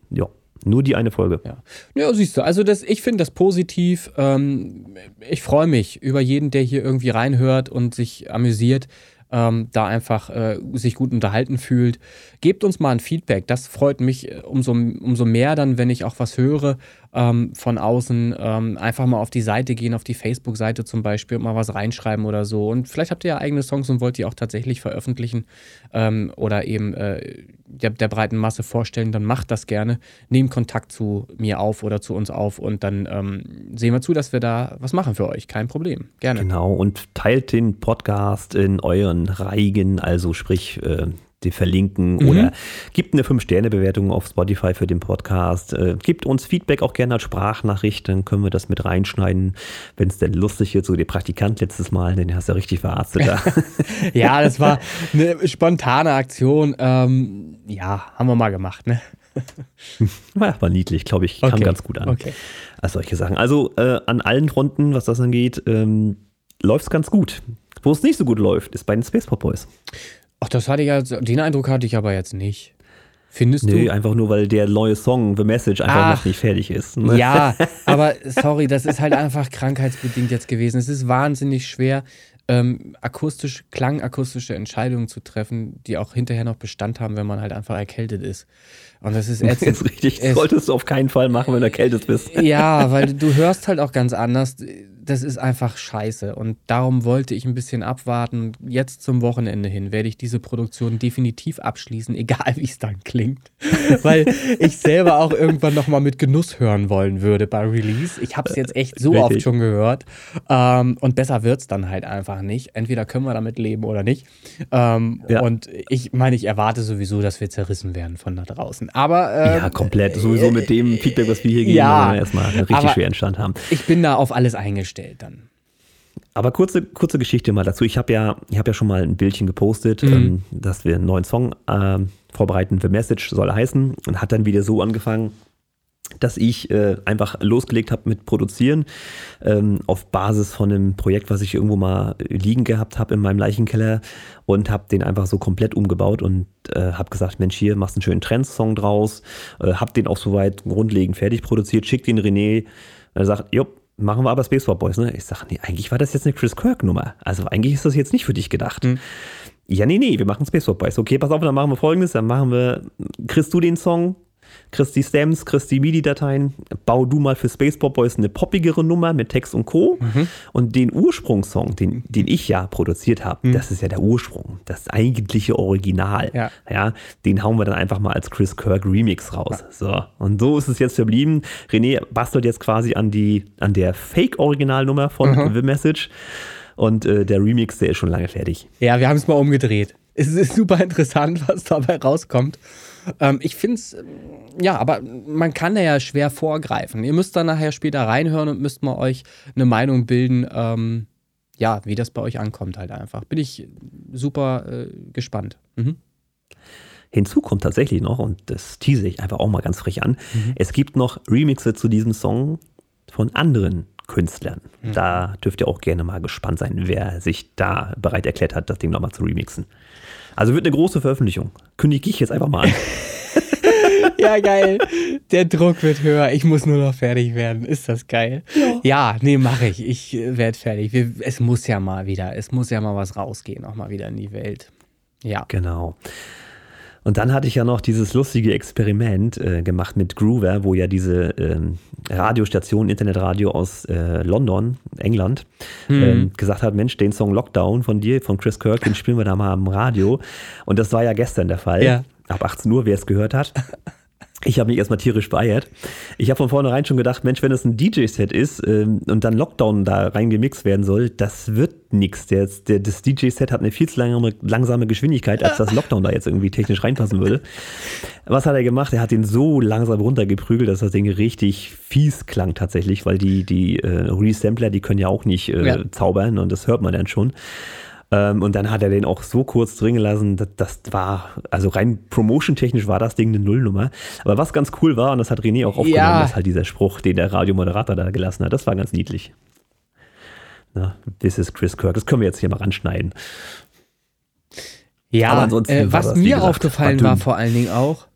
Ja, nur die eine Folge. Ja, ja siehst du, also das, ich finde das positiv. Ähm, ich freue mich über jeden, der hier irgendwie reinhört und sich amüsiert ähm, da einfach äh, sich gut unterhalten fühlt. Gebt uns mal ein Feedback. Das freut mich äh, umso, umso mehr dann, wenn ich auch was höre ähm, von außen. Ähm, einfach mal auf die Seite gehen, auf die Facebook-Seite zum Beispiel und mal was reinschreiben oder so. Und vielleicht habt ihr ja eigene Songs und wollt die auch tatsächlich veröffentlichen ähm, oder eben äh, der, der, breiten Masse vorstellen, dann macht das gerne. Nehmt Kontakt zu mir auf oder zu uns auf und dann ähm, sehen wir zu, dass wir da was machen für euch. Kein Problem. Gerne. Genau. Und teilt den Podcast in euren Reigen, also sprich, äh, die verlinken mhm. oder gibt eine 5-Sterne-Bewertung auf Spotify für den Podcast. Äh, gibt uns Feedback auch gerne als Sprachnachricht, dann können wir das mit reinschneiden, wenn es denn lustig ist. So der Praktikant letztes Mal, den hast du ja richtig verarztet da. (laughs) ja, das war eine spontane Aktion. Ähm, ja, haben wir mal gemacht, ne? (laughs) war, war niedlich, glaube ich, kam okay. ganz gut an. Okay. Als solche Sachen. Also äh, an allen Fronten, was das angeht, ähm, läuft es ganz gut. Wo es nicht so gut läuft, ist bei den Space Pop Boys. Ach, das hatte ich ja, den Eindruck hatte ich aber jetzt nicht. Findest Nö, du? einfach nur, weil der neue Song, The Message, einfach Ach, noch nicht fertig ist. Ne? Ja, (laughs) aber sorry, das ist halt einfach krankheitsbedingt jetzt gewesen. Es ist wahnsinnig schwer, ähm, akustisch, klangakustische Entscheidungen zu treffen, die auch hinterher noch Bestand haben, wenn man halt einfach erkältet ist. Und das ist (laughs) ätzend. Das ist richtig. Das solltest du auf keinen Fall machen, wenn du erkältet bist. (laughs) Ja, weil (laughs) du hörst halt auch ganz anders das ist einfach scheiße. Und darum wollte ich ein bisschen abwarten. Jetzt zum Wochenende hin werde ich diese Produktion definitiv abschließen, egal wie es dann klingt. Weil ich selber auch irgendwann nochmal mit Genuss hören wollen würde bei Release. Ich habe es jetzt echt so Richtig. oft schon gehört. Ähm, und besser wird es dann halt einfach nicht. Entweder können wir damit leben oder nicht. Ähm, ja. Und ich meine, ich erwarte sowieso, dass wir zerrissen werden von da draußen. Aber. Ähm, ja, komplett. Sowieso mit dem Feedback, was wir hier geben, ja, erstmal einen richtig schweren Stand haben. Ich bin da auf alles eingestellt gestellt dann. Aber kurze, kurze Geschichte mal dazu. Ich habe ja, hab ja schon mal ein Bildchen gepostet, mhm. ähm, dass wir einen neuen Song äh, vorbereiten. The Message soll heißen. Und hat dann wieder so angefangen, dass ich äh, einfach losgelegt habe mit Produzieren ähm, auf Basis von einem Projekt, was ich irgendwo mal liegen gehabt habe in meinem Leichenkeller und habe den einfach so komplett umgebaut und äh, habe gesagt, Mensch, hier machst einen schönen Trends-Song draus, äh, habe den auch soweit grundlegend fertig produziert, schick den René, er sagt, jupp, machen wir aber Space War Boys, ne? Ich sage, nee, eigentlich war das jetzt eine Chris Kirk-Nummer. Also eigentlich ist das jetzt nicht für dich gedacht. Mhm. Ja, nee, nee, wir machen Space War Boys. Okay, pass auf, dann machen wir folgendes, dann machen wir, kriegst du den Song, Stems, kriegst die MIDI-Dateien, bau du mal für Space Pop Boys eine poppigere Nummer mit Text und Co. Mhm. Und den Ursprungssong, den, den ich ja produziert habe, mhm. das ist ja der Ursprung, das eigentliche Original. Ja. ja. den hauen wir dann einfach mal als Chris Kirk Remix raus. Ja. So. Und so ist es jetzt verblieben. René bastelt jetzt quasi an, die, an der Fake-Originalnummer von mhm. The Message. Und äh, der Remix, der ist schon lange fertig. Ja, wir haben es mal umgedreht. Es ist super interessant, was dabei rauskommt. Ähm, ich finde es, ja, aber man kann da ja schwer vorgreifen. Ihr müsst dann nachher später reinhören und müsst mal euch eine Meinung bilden, ähm, ja, wie das bei euch ankommt halt einfach. Bin ich super äh, gespannt. Mhm. Hinzu kommt tatsächlich noch, und das tease ich einfach auch mal ganz frech an, mhm. es gibt noch Remixe zu diesem Song von anderen Künstlern. Mhm. Da dürft ihr auch gerne mal gespannt sein, wer sich da bereit erklärt hat, das Ding nochmal zu remixen. Also wird eine große Veröffentlichung. Kündige ich jetzt einfach mal an. (laughs) ja, geil. Der Druck wird höher. Ich muss nur noch fertig werden. Ist das geil? Ja, ja nee, mache ich. Ich äh, werde fertig. Wir, es muss ja mal wieder, es muss ja mal was rausgehen, auch mal wieder in die Welt. Ja. Genau. Und dann hatte ich ja noch dieses lustige Experiment äh, gemacht mit Groover, wo ja diese ähm, Radiostation, Internetradio aus äh, London, England, mhm. ähm, gesagt hat, Mensch, den Song Lockdown von dir, von Chris Kirk, den spielen wir da mal am Radio. Und das war ja gestern der Fall. Ja. Ab 18 Uhr, wer es gehört hat. Ich habe mich erstmal tierisch beeiert. Ich habe von vornherein schon gedacht, Mensch, wenn es ein DJ-Set ist ähm, und dann Lockdown da reingemixt werden soll, das wird nichts. Der, der, das DJ-Set hat eine viel zu langsame, langsame Geschwindigkeit, als das (laughs) Lockdown da jetzt irgendwie technisch reinpassen würde. Was hat er gemacht? Er hat ihn so langsam runtergeprügelt, dass das Ding richtig fies klang tatsächlich, weil die, die äh, Resampler, die können ja auch nicht äh, ja. zaubern und das hört man dann schon. Ähm, und dann hat er den auch so kurz drin gelassen, das, das war, also rein promotion-technisch war das Ding eine Nullnummer. Aber was ganz cool war, und das hat René auch aufgenommen, ja. ist halt dieser Spruch, den der Radiomoderator da gelassen hat. Das war ganz niedlich. Na, this is Chris Kirk. Das können wir jetzt hier mal ranschneiden. Ja, äh, was mir gesagt, aufgefallen war war vor allen Dingen auch.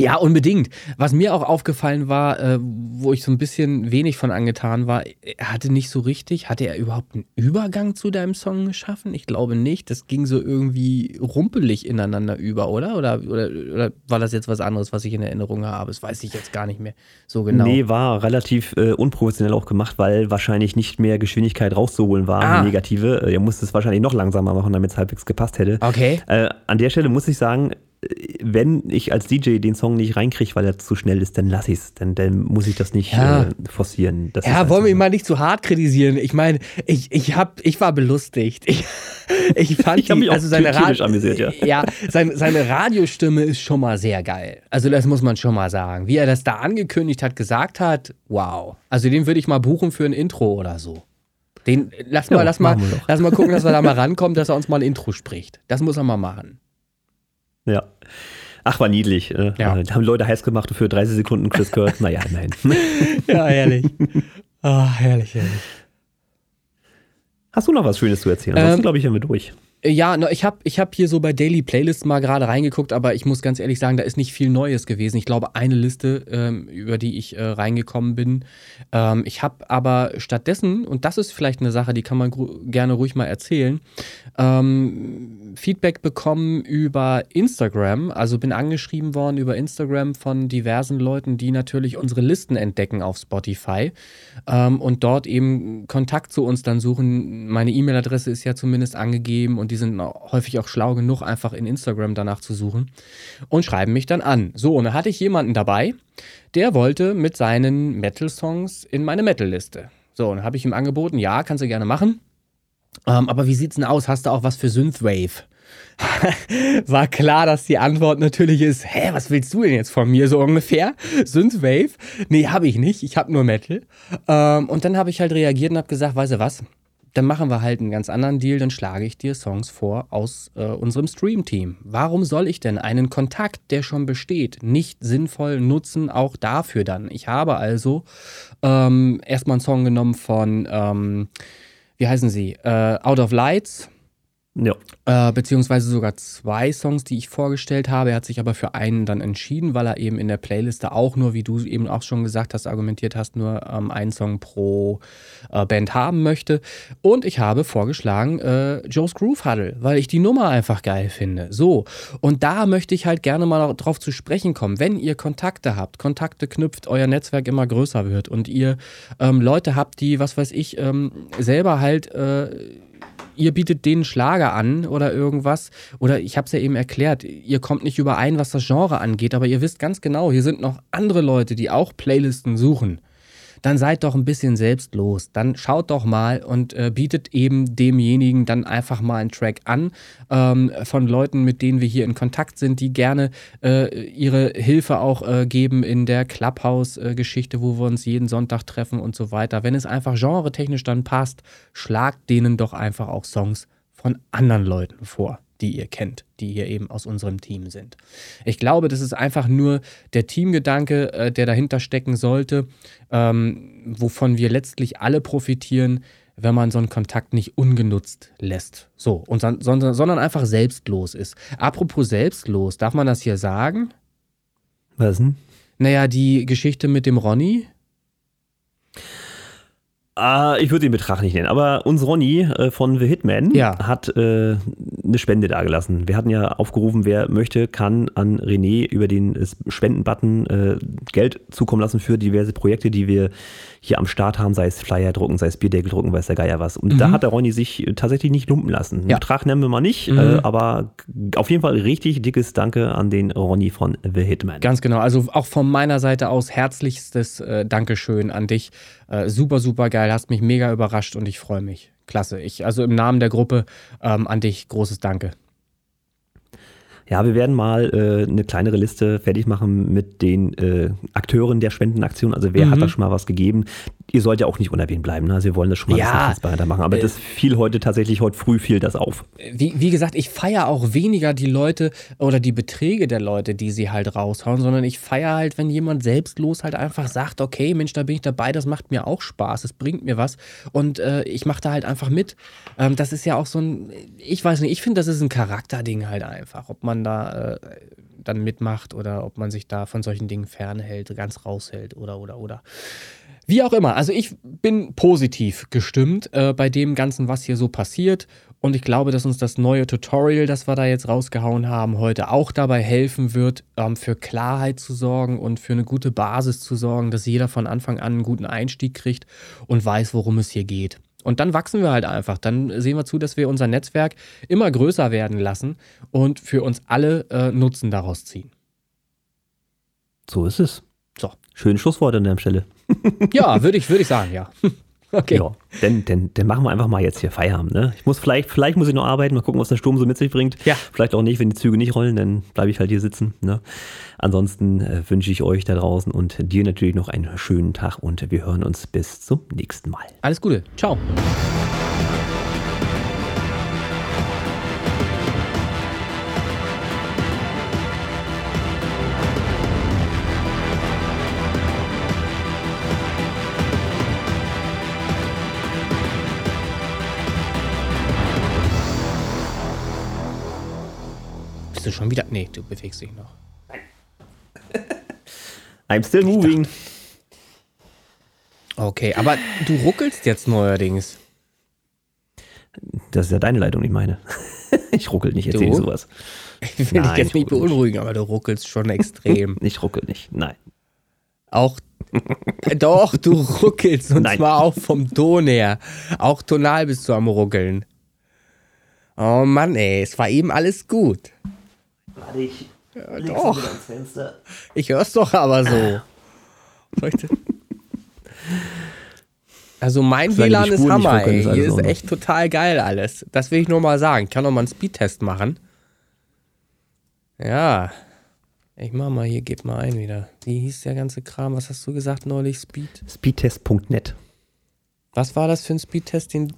Ja, unbedingt. Was mir auch aufgefallen war, äh, wo ich so ein bisschen wenig von angetan war, er hatte nicht so richtig, hatte er überhaupt einen Übergang zu deinem Song geschaffen? Ich glaube nicht. Das ging so irgendwie rumpelig ineinander über, oder? Oder, oder, oder war das jetzt was anderes, was ich in Erinnerung habe? Das weiß ich jetzt gar nicht mehr so genau. Nee, war relativ äh, unprofessionell auch gemacht, weil wahrscheinlich nicht mehr Geschwindigkeit rauszuholen war, Ah. negative. Er musste es wahrscheinlich noch langsamer machen, damit es halbwegs gepasst hätte. Okay. Äh, an der Stelle muss ich sagen, wenn ich als DJ den Song nicht reinkriege, weil er zu schnell ist, dann lass ich's. Dann, dann muss ich das nicht Ja. äh, forcieren. Das Ja, wollen wir ihn mal nicht zu hart kritisieren. Ich meine, ich, ich, hab, ich war belustigt. Ich, (laughs) ich fand Ich die- mich auch also seine tierisch Ra- amüsiert, ja. ja seine, seine Radiostimme ist schon mal sehr geil. Also das muss man schon mal sagen. Wie er das da angekündigt hat, gesagt hat, wow. Also den würde ich mal buchen für ein Intro oder so. Den, lass mal, Ja, lass mal, lass mal gucken, dass wir da mal (laughs) rankommen, dass er uns mal ein Intro spricht. Das muss er mal machen. Ja. Ach, war niedlich. Äh, Ja. äh, haben Leute heiß gemacht für 30 Sekunden Chris Kurt. naja, nein. (laughs) Ja, herrlich. Ah, herrlich, herrlich. Hast du noch was Schönes zu erzählen? Ansonsten Ähm, glaube ich, haben wir durch. Ja, ich habe ich hab hier so bei Daily Playlists mal gerade reingeguckt, aber ich muss ganz ehrlich sagen, da ist nicht viel Neues gewesen. Ich glaube, eine Liste, ähm, über die ich äh, reingekommen bin. Ähm, ich habe aber stattdessen, und das ist vielleicht eine Sache, die kann man gerne ruhig mal erzählen, ähm, Feedback bekommen über Instagram. Also bin angeschrieben worden über Instagram von diversen Leuten, die natürlich unsere Listen entdecken auf Spotify ähm, und dort eben Kontakt zu uns dann suchen. Meine E-Mail-Adresse ist ja zumindest angegeben und die sind häufig auch schlau genug, einfach in Instagram danach zu suchen und schreiben mich dann an. So, und da hatte ich jemanden dabei, der wollte mit seinen Metal-Songs in meine Metal-Liste. So, und habe ich ihm angeboten, ja, kannst du gerne machen. Ähm, aber wie sieht's denn aus? Hast du auch was für Synthwave? (laughs) War klar, dass die Antwort natürlich ist, hä, was willst du denn jetzt von mir so ungefähr? Synthwave? Nee, habe ich nicht, ich habe nur Metal. Ähm, und dann habe ich halt reagiert und habe gesagt, weißt du was, dann machen wir halt einen ganz anderen Deal, dann schlage ich dir Songs vor aus äh, unserem Stream-Team. Warum soll ich denn einen Kontakt, der schon besteht, nicht sinnvoll nutzen, auch dafür dann? Ich habe also ähm, erstmal einen Song genommen von, ähm, wie heißen sie, äh, Out of Lights, Ja. äh, beziehungsweise sogar zwei Songs, die ich vorgestellt habe. Er hat sich aber für einen dann entschieden, weil er eben in der Playliste auch nur, wie du eben auch schon gesagt hast, argumentiert hast, nur ähm, einen Song pro äh, Band haben möchte. Und ich habe vorgeschlagen äh, Joe's Groove Huddle, weil ich die Nummer einfach geil finde. So, und da möchte ich halt gerne mal drauf zu sprechen kommen. Wenn ihr Kontakte habt, Kontakte knüpft, euer Netzwerk immer größer wird und ihr ähm, Leute habt, die, was weiß ich, ähm, selber halt äh, ihr bietet denen Schlager an oder irgendwas. Oder ich habe es ja eben erklärt, ihr kommt nicht überein, was das Genre angeht, aber ihr wisst ganz genau, hier sind noch andere Leute, die auch Playlisten suchen. Dann seid doch ein bisschen selbstlos. Dann schaut doch mal und äh, bietet eben demjenigen dann einfach mal einen Track an ähm, von Leuten, mit denen wir hier in Kontakt sind, die gerne äh, ihre Hilfe auch äh, geben in der Clubhouse-Geschichte, wo wir uns jeden Sonntag treffen und so weiter. Wenn es einfach genretechnisch dann passt, schlagt denen doch einfach auch Songs von anderen Leuten vor, die ihr kennt, die hier eben aus unserem Team sind. Ich glaube, das ist einfach nur der Teamgedanke, äh, der dahinter stecken sollte, ähm, wovon wir letztlich alle profitieren, wenn man so einen Kontakt nicht ungenutzt lässt. So, und son sondern, sondern einfach selbstlos ist. Apropos selbstlos, darf man das hier sagen? Was denn? Naja, die Geschichte mit dem Ronny. Ah, ich würde den Betrag nicht nennen, aber uns Ronny äh, von The Hitman Ja. hat äh, eine Spende dagelassen. Wir hatten ja aufgerufen, wer möchte, kann an René über den äh, Spendenbutton äh, Geld zukommen lassen für diverse Projekte, die wir hier am Start haben, sei es Flyer drucken, sei es Bierdeckel drucken, weiß der Geier was. Und da hat der Ronny sich äh, tatsächlich nicht lumpen lassen. Ja. Betrag nennen wir mal nicht, Mhm. äh, aber auf jeden Fall richtig dickes Danke an den Ronny von The Hitman. Ganz genau. Also auch von meiner Seite aus herzlichstes äh, Dankeschön an dich. Äh, super, super geil. Hast mich mega überrascht und ich freue mich. Klasse. Ich, also im Namen der Gruppe ähm, an dich großes Danke. Ja, wir werden mal äh, eine kleinere Liste fertig machen mit den äh, Akteuren der Spendenaktion. Also wer Mhm. hat da schon mal was gegeben? Ihr sollt ja auch nicht unerwähnt bleiben. Ne? Also wir wollen das schon mal Ja. ein transparenter machen. Aber Äh, das fiel heute tatsächlich, heute früh fiel das auf. wie, wie gesagt, ich feiere auch weniger die Leute oder die Beträge der Leute, die sie halt raushauen, sondern ich feiere halt, wenn jemand selbstlos halt einfach sagt, okay, Mensch, da bin ich dabei, das macht mir auch Spaß, es bringt mir was und äh, ich mache da halt einfach mit. Ähm, das ist ja auch so ein, ich weiß nicht, ich finde, das ist ein Charakterding halt einfach, ob man da äh, dann mitmacht oder ob man sich da von solchen Dingen fernhält, ganz raushält oder, oder, oder. Wie auch immer, also ich bin positiv gestimmt äh, bei dem Ganzen, was hier so passiert. Und ich glaube, dass uns das neue Tutorial, das wir da jetzt rausgehauen haben, heute auch dabei helfen wird, ähm, für Klarheit zu sorgen und für eine gute Basis zu sorgen, dass jeder von Anfang an einen guten Einstieg kriegt und weiß, worum es hier geht. Und dann wachsen wir halt einfach. Dann sehen wir zu, dass wir unser Netzwerk immer größer werden lassen und für uns alle äh, Nutzen daraus ziehen. So ist es. So. Schönes Schlusswort an der Stelle. Ja, würde ich, würd ich sagen, ja. (laughs) Okay. Ja, dann, dann, dann machen wir einfach mal jetzt hier Feierabend. Ne? Ich muss vielleicht, vielleicht muss ich noch arbeiten, mal gucken, was der Sturm so mit sich bringt. Ja. Vielleicht auch nicht, wenn die Züge nicht rollen, dann bleibe ich halt hier sitzen. Ne? Ansonsten äh, wünsche ich euch da draußen und dir natürlich noch einen schönen Tag und wir hören uns bis zum nächsten Mal. Alles Gute. Ciao. Schon wieder? Nee, du bewegst dich noch. (laughs) I'm still moving. Okay, aber du ruckelst jetzt neuerdings. Das ist ja deine Leitung, nicht meine. (laughs) ich ruckel nicht, erzähl Du? sowas. Ich will dich jetzt ich nicht ruckel nicht. beunruhigen, aber du ruckelst schon extrem. (laughs) Ich ruckel nicht, nein. Auch. Doch, du ruckelst und Nein. zwar auch vom Ton her. Auch tonal bist du am Ruckeln. Oh Mann, ey, es war eben alles gut. Warte, ich doch. ans Fenster. Ich hör's doch aber so. Denn- Also mein WLAN ist Hammer, ey. Hier ist echt total geil alles. Das will ich nur mal sagen. Ich kann noch mal einen Speedtest machen. Ja. Ich mach mal hier, gib mal ein wieder. Wie hieß der ganze Kram? Was hast du gesagt neulich? Speed? Speedtest.net. Was war das für ein Speedtest? Den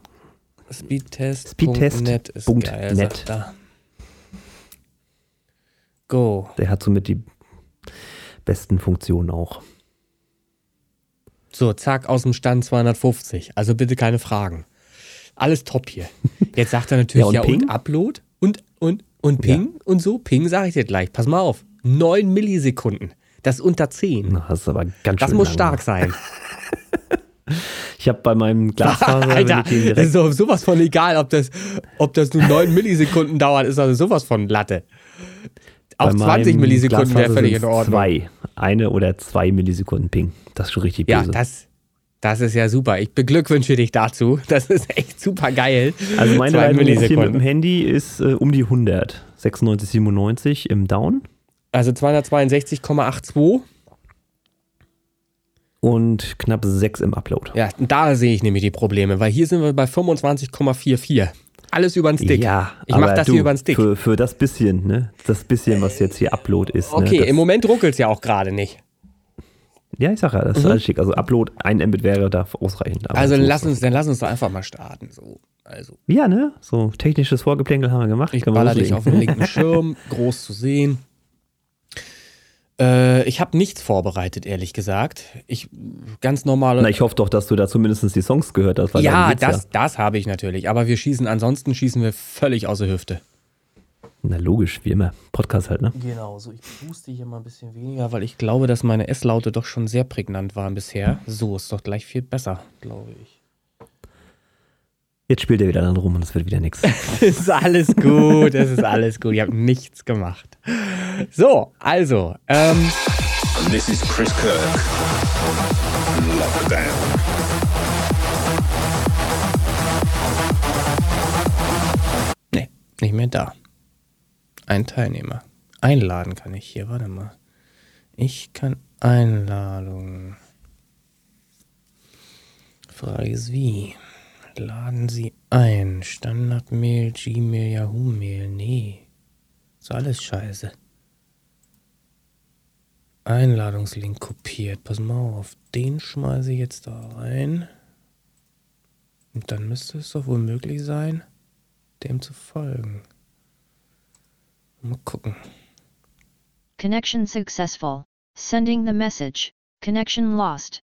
Speedtest. Speedtest. ist Punkt geil, net. sagt er. Go. Der hat somit die besten Funktionen auch. So, zack, aus dem Stand 250. Also bitte keine Fragen. Alles top hier. Jetzt sagt er natürlich, Ja, (laughs) ja, und und, Ping? Upload und, und, und Ping und so. Ping sage ich dir gleich. Pass mal auf. 9 Millisekunden. Das ist unter 10. Na, Das ist aber ganz Das schön muss lang. stark sein. (laughs) Ich habe bei meinem Glasfaser (laughs) Alter, das ist sowas von egal, ob das, ob das nur 9 Millisekunden dauert, ist also sowas von Latte. Auch bei 20 meinem Millisekunden wäre völlig in Ordnung. Zwei. Eine oder zwei Millisekunden Ping. Das ist schon richtig Ja, böse. das, das ist ja super. Ich beglückwünsche dich dazu. (laughs) Das ist echt super geil. also meine Leitung hier mit dem. Handy ist äh, um die 100. 96, 97 im Down Also 262,82. und knapp 6 im Upload. Ja, da sehe ich nämlich die Probleme, weil hier sind wir bei 25,44. Alles über den Stick. Ja, ich mache das du, hier über den Stick. Für, für das bisschen, ne? Das bisschen, was jetzt hier Upload ist. Okay, ne? im Moment ruckelt es ja auch gerade nicht. Ja, ich sag ja, das ist alles schick. Also Upload, ein Mbit wäre da ausreichend. aber Also lass uns, dann lass uns doch einfach mal starten. So, also Ja, ne? So technisches Vorgeplänkel haben wir gemacht. ich baller dich auf den linken (laughs) Schirm, groß zu sehen. Äh, ich habe nichts vorbereitet, ehrlich gesagt. Ich ganz normale. Na, ich hoffe doch, dass du da zumindest die Songs gehört hast. Weil ja, darum geht's das, das habe ich natürlich. Aber wir schießen, ansonsten schießen wir völlig aus der Hüfte. Na logisch, wie immer. Podcast halt, ne? Genau, so ich booste hier mal ein bisschen weniger, weil ich glaube, dass meine S-Laute doch schon sehr prägnant waren bisher. So ist doch gleich viel besser, glaube ich. Jetzt spielt er wieder dann rum und es wird wieder nichts. (laughs) Es ist alles gut, es ist alles gut. Ich habe nichts gemacht. So, also, ähm, This is Chris Kirk. Lockdown. nee, nicht mehr da. Ein Teilnehmer. Einladen kann ich hier, warte mal. Ich kann Einladung. Frage ist wie? Laden Sie ein. Standardmail, Gmail, Yahoo-Mail. Nee. Ist alles scheiße. Einladungslink kopiert. Pass mal auf, den schmeiße ich jetzt da rein. Und dann müsste es doch wohl möglich sein, dem zu folgen. Mal gucken. Connection successful. Sending the message. Connection lost.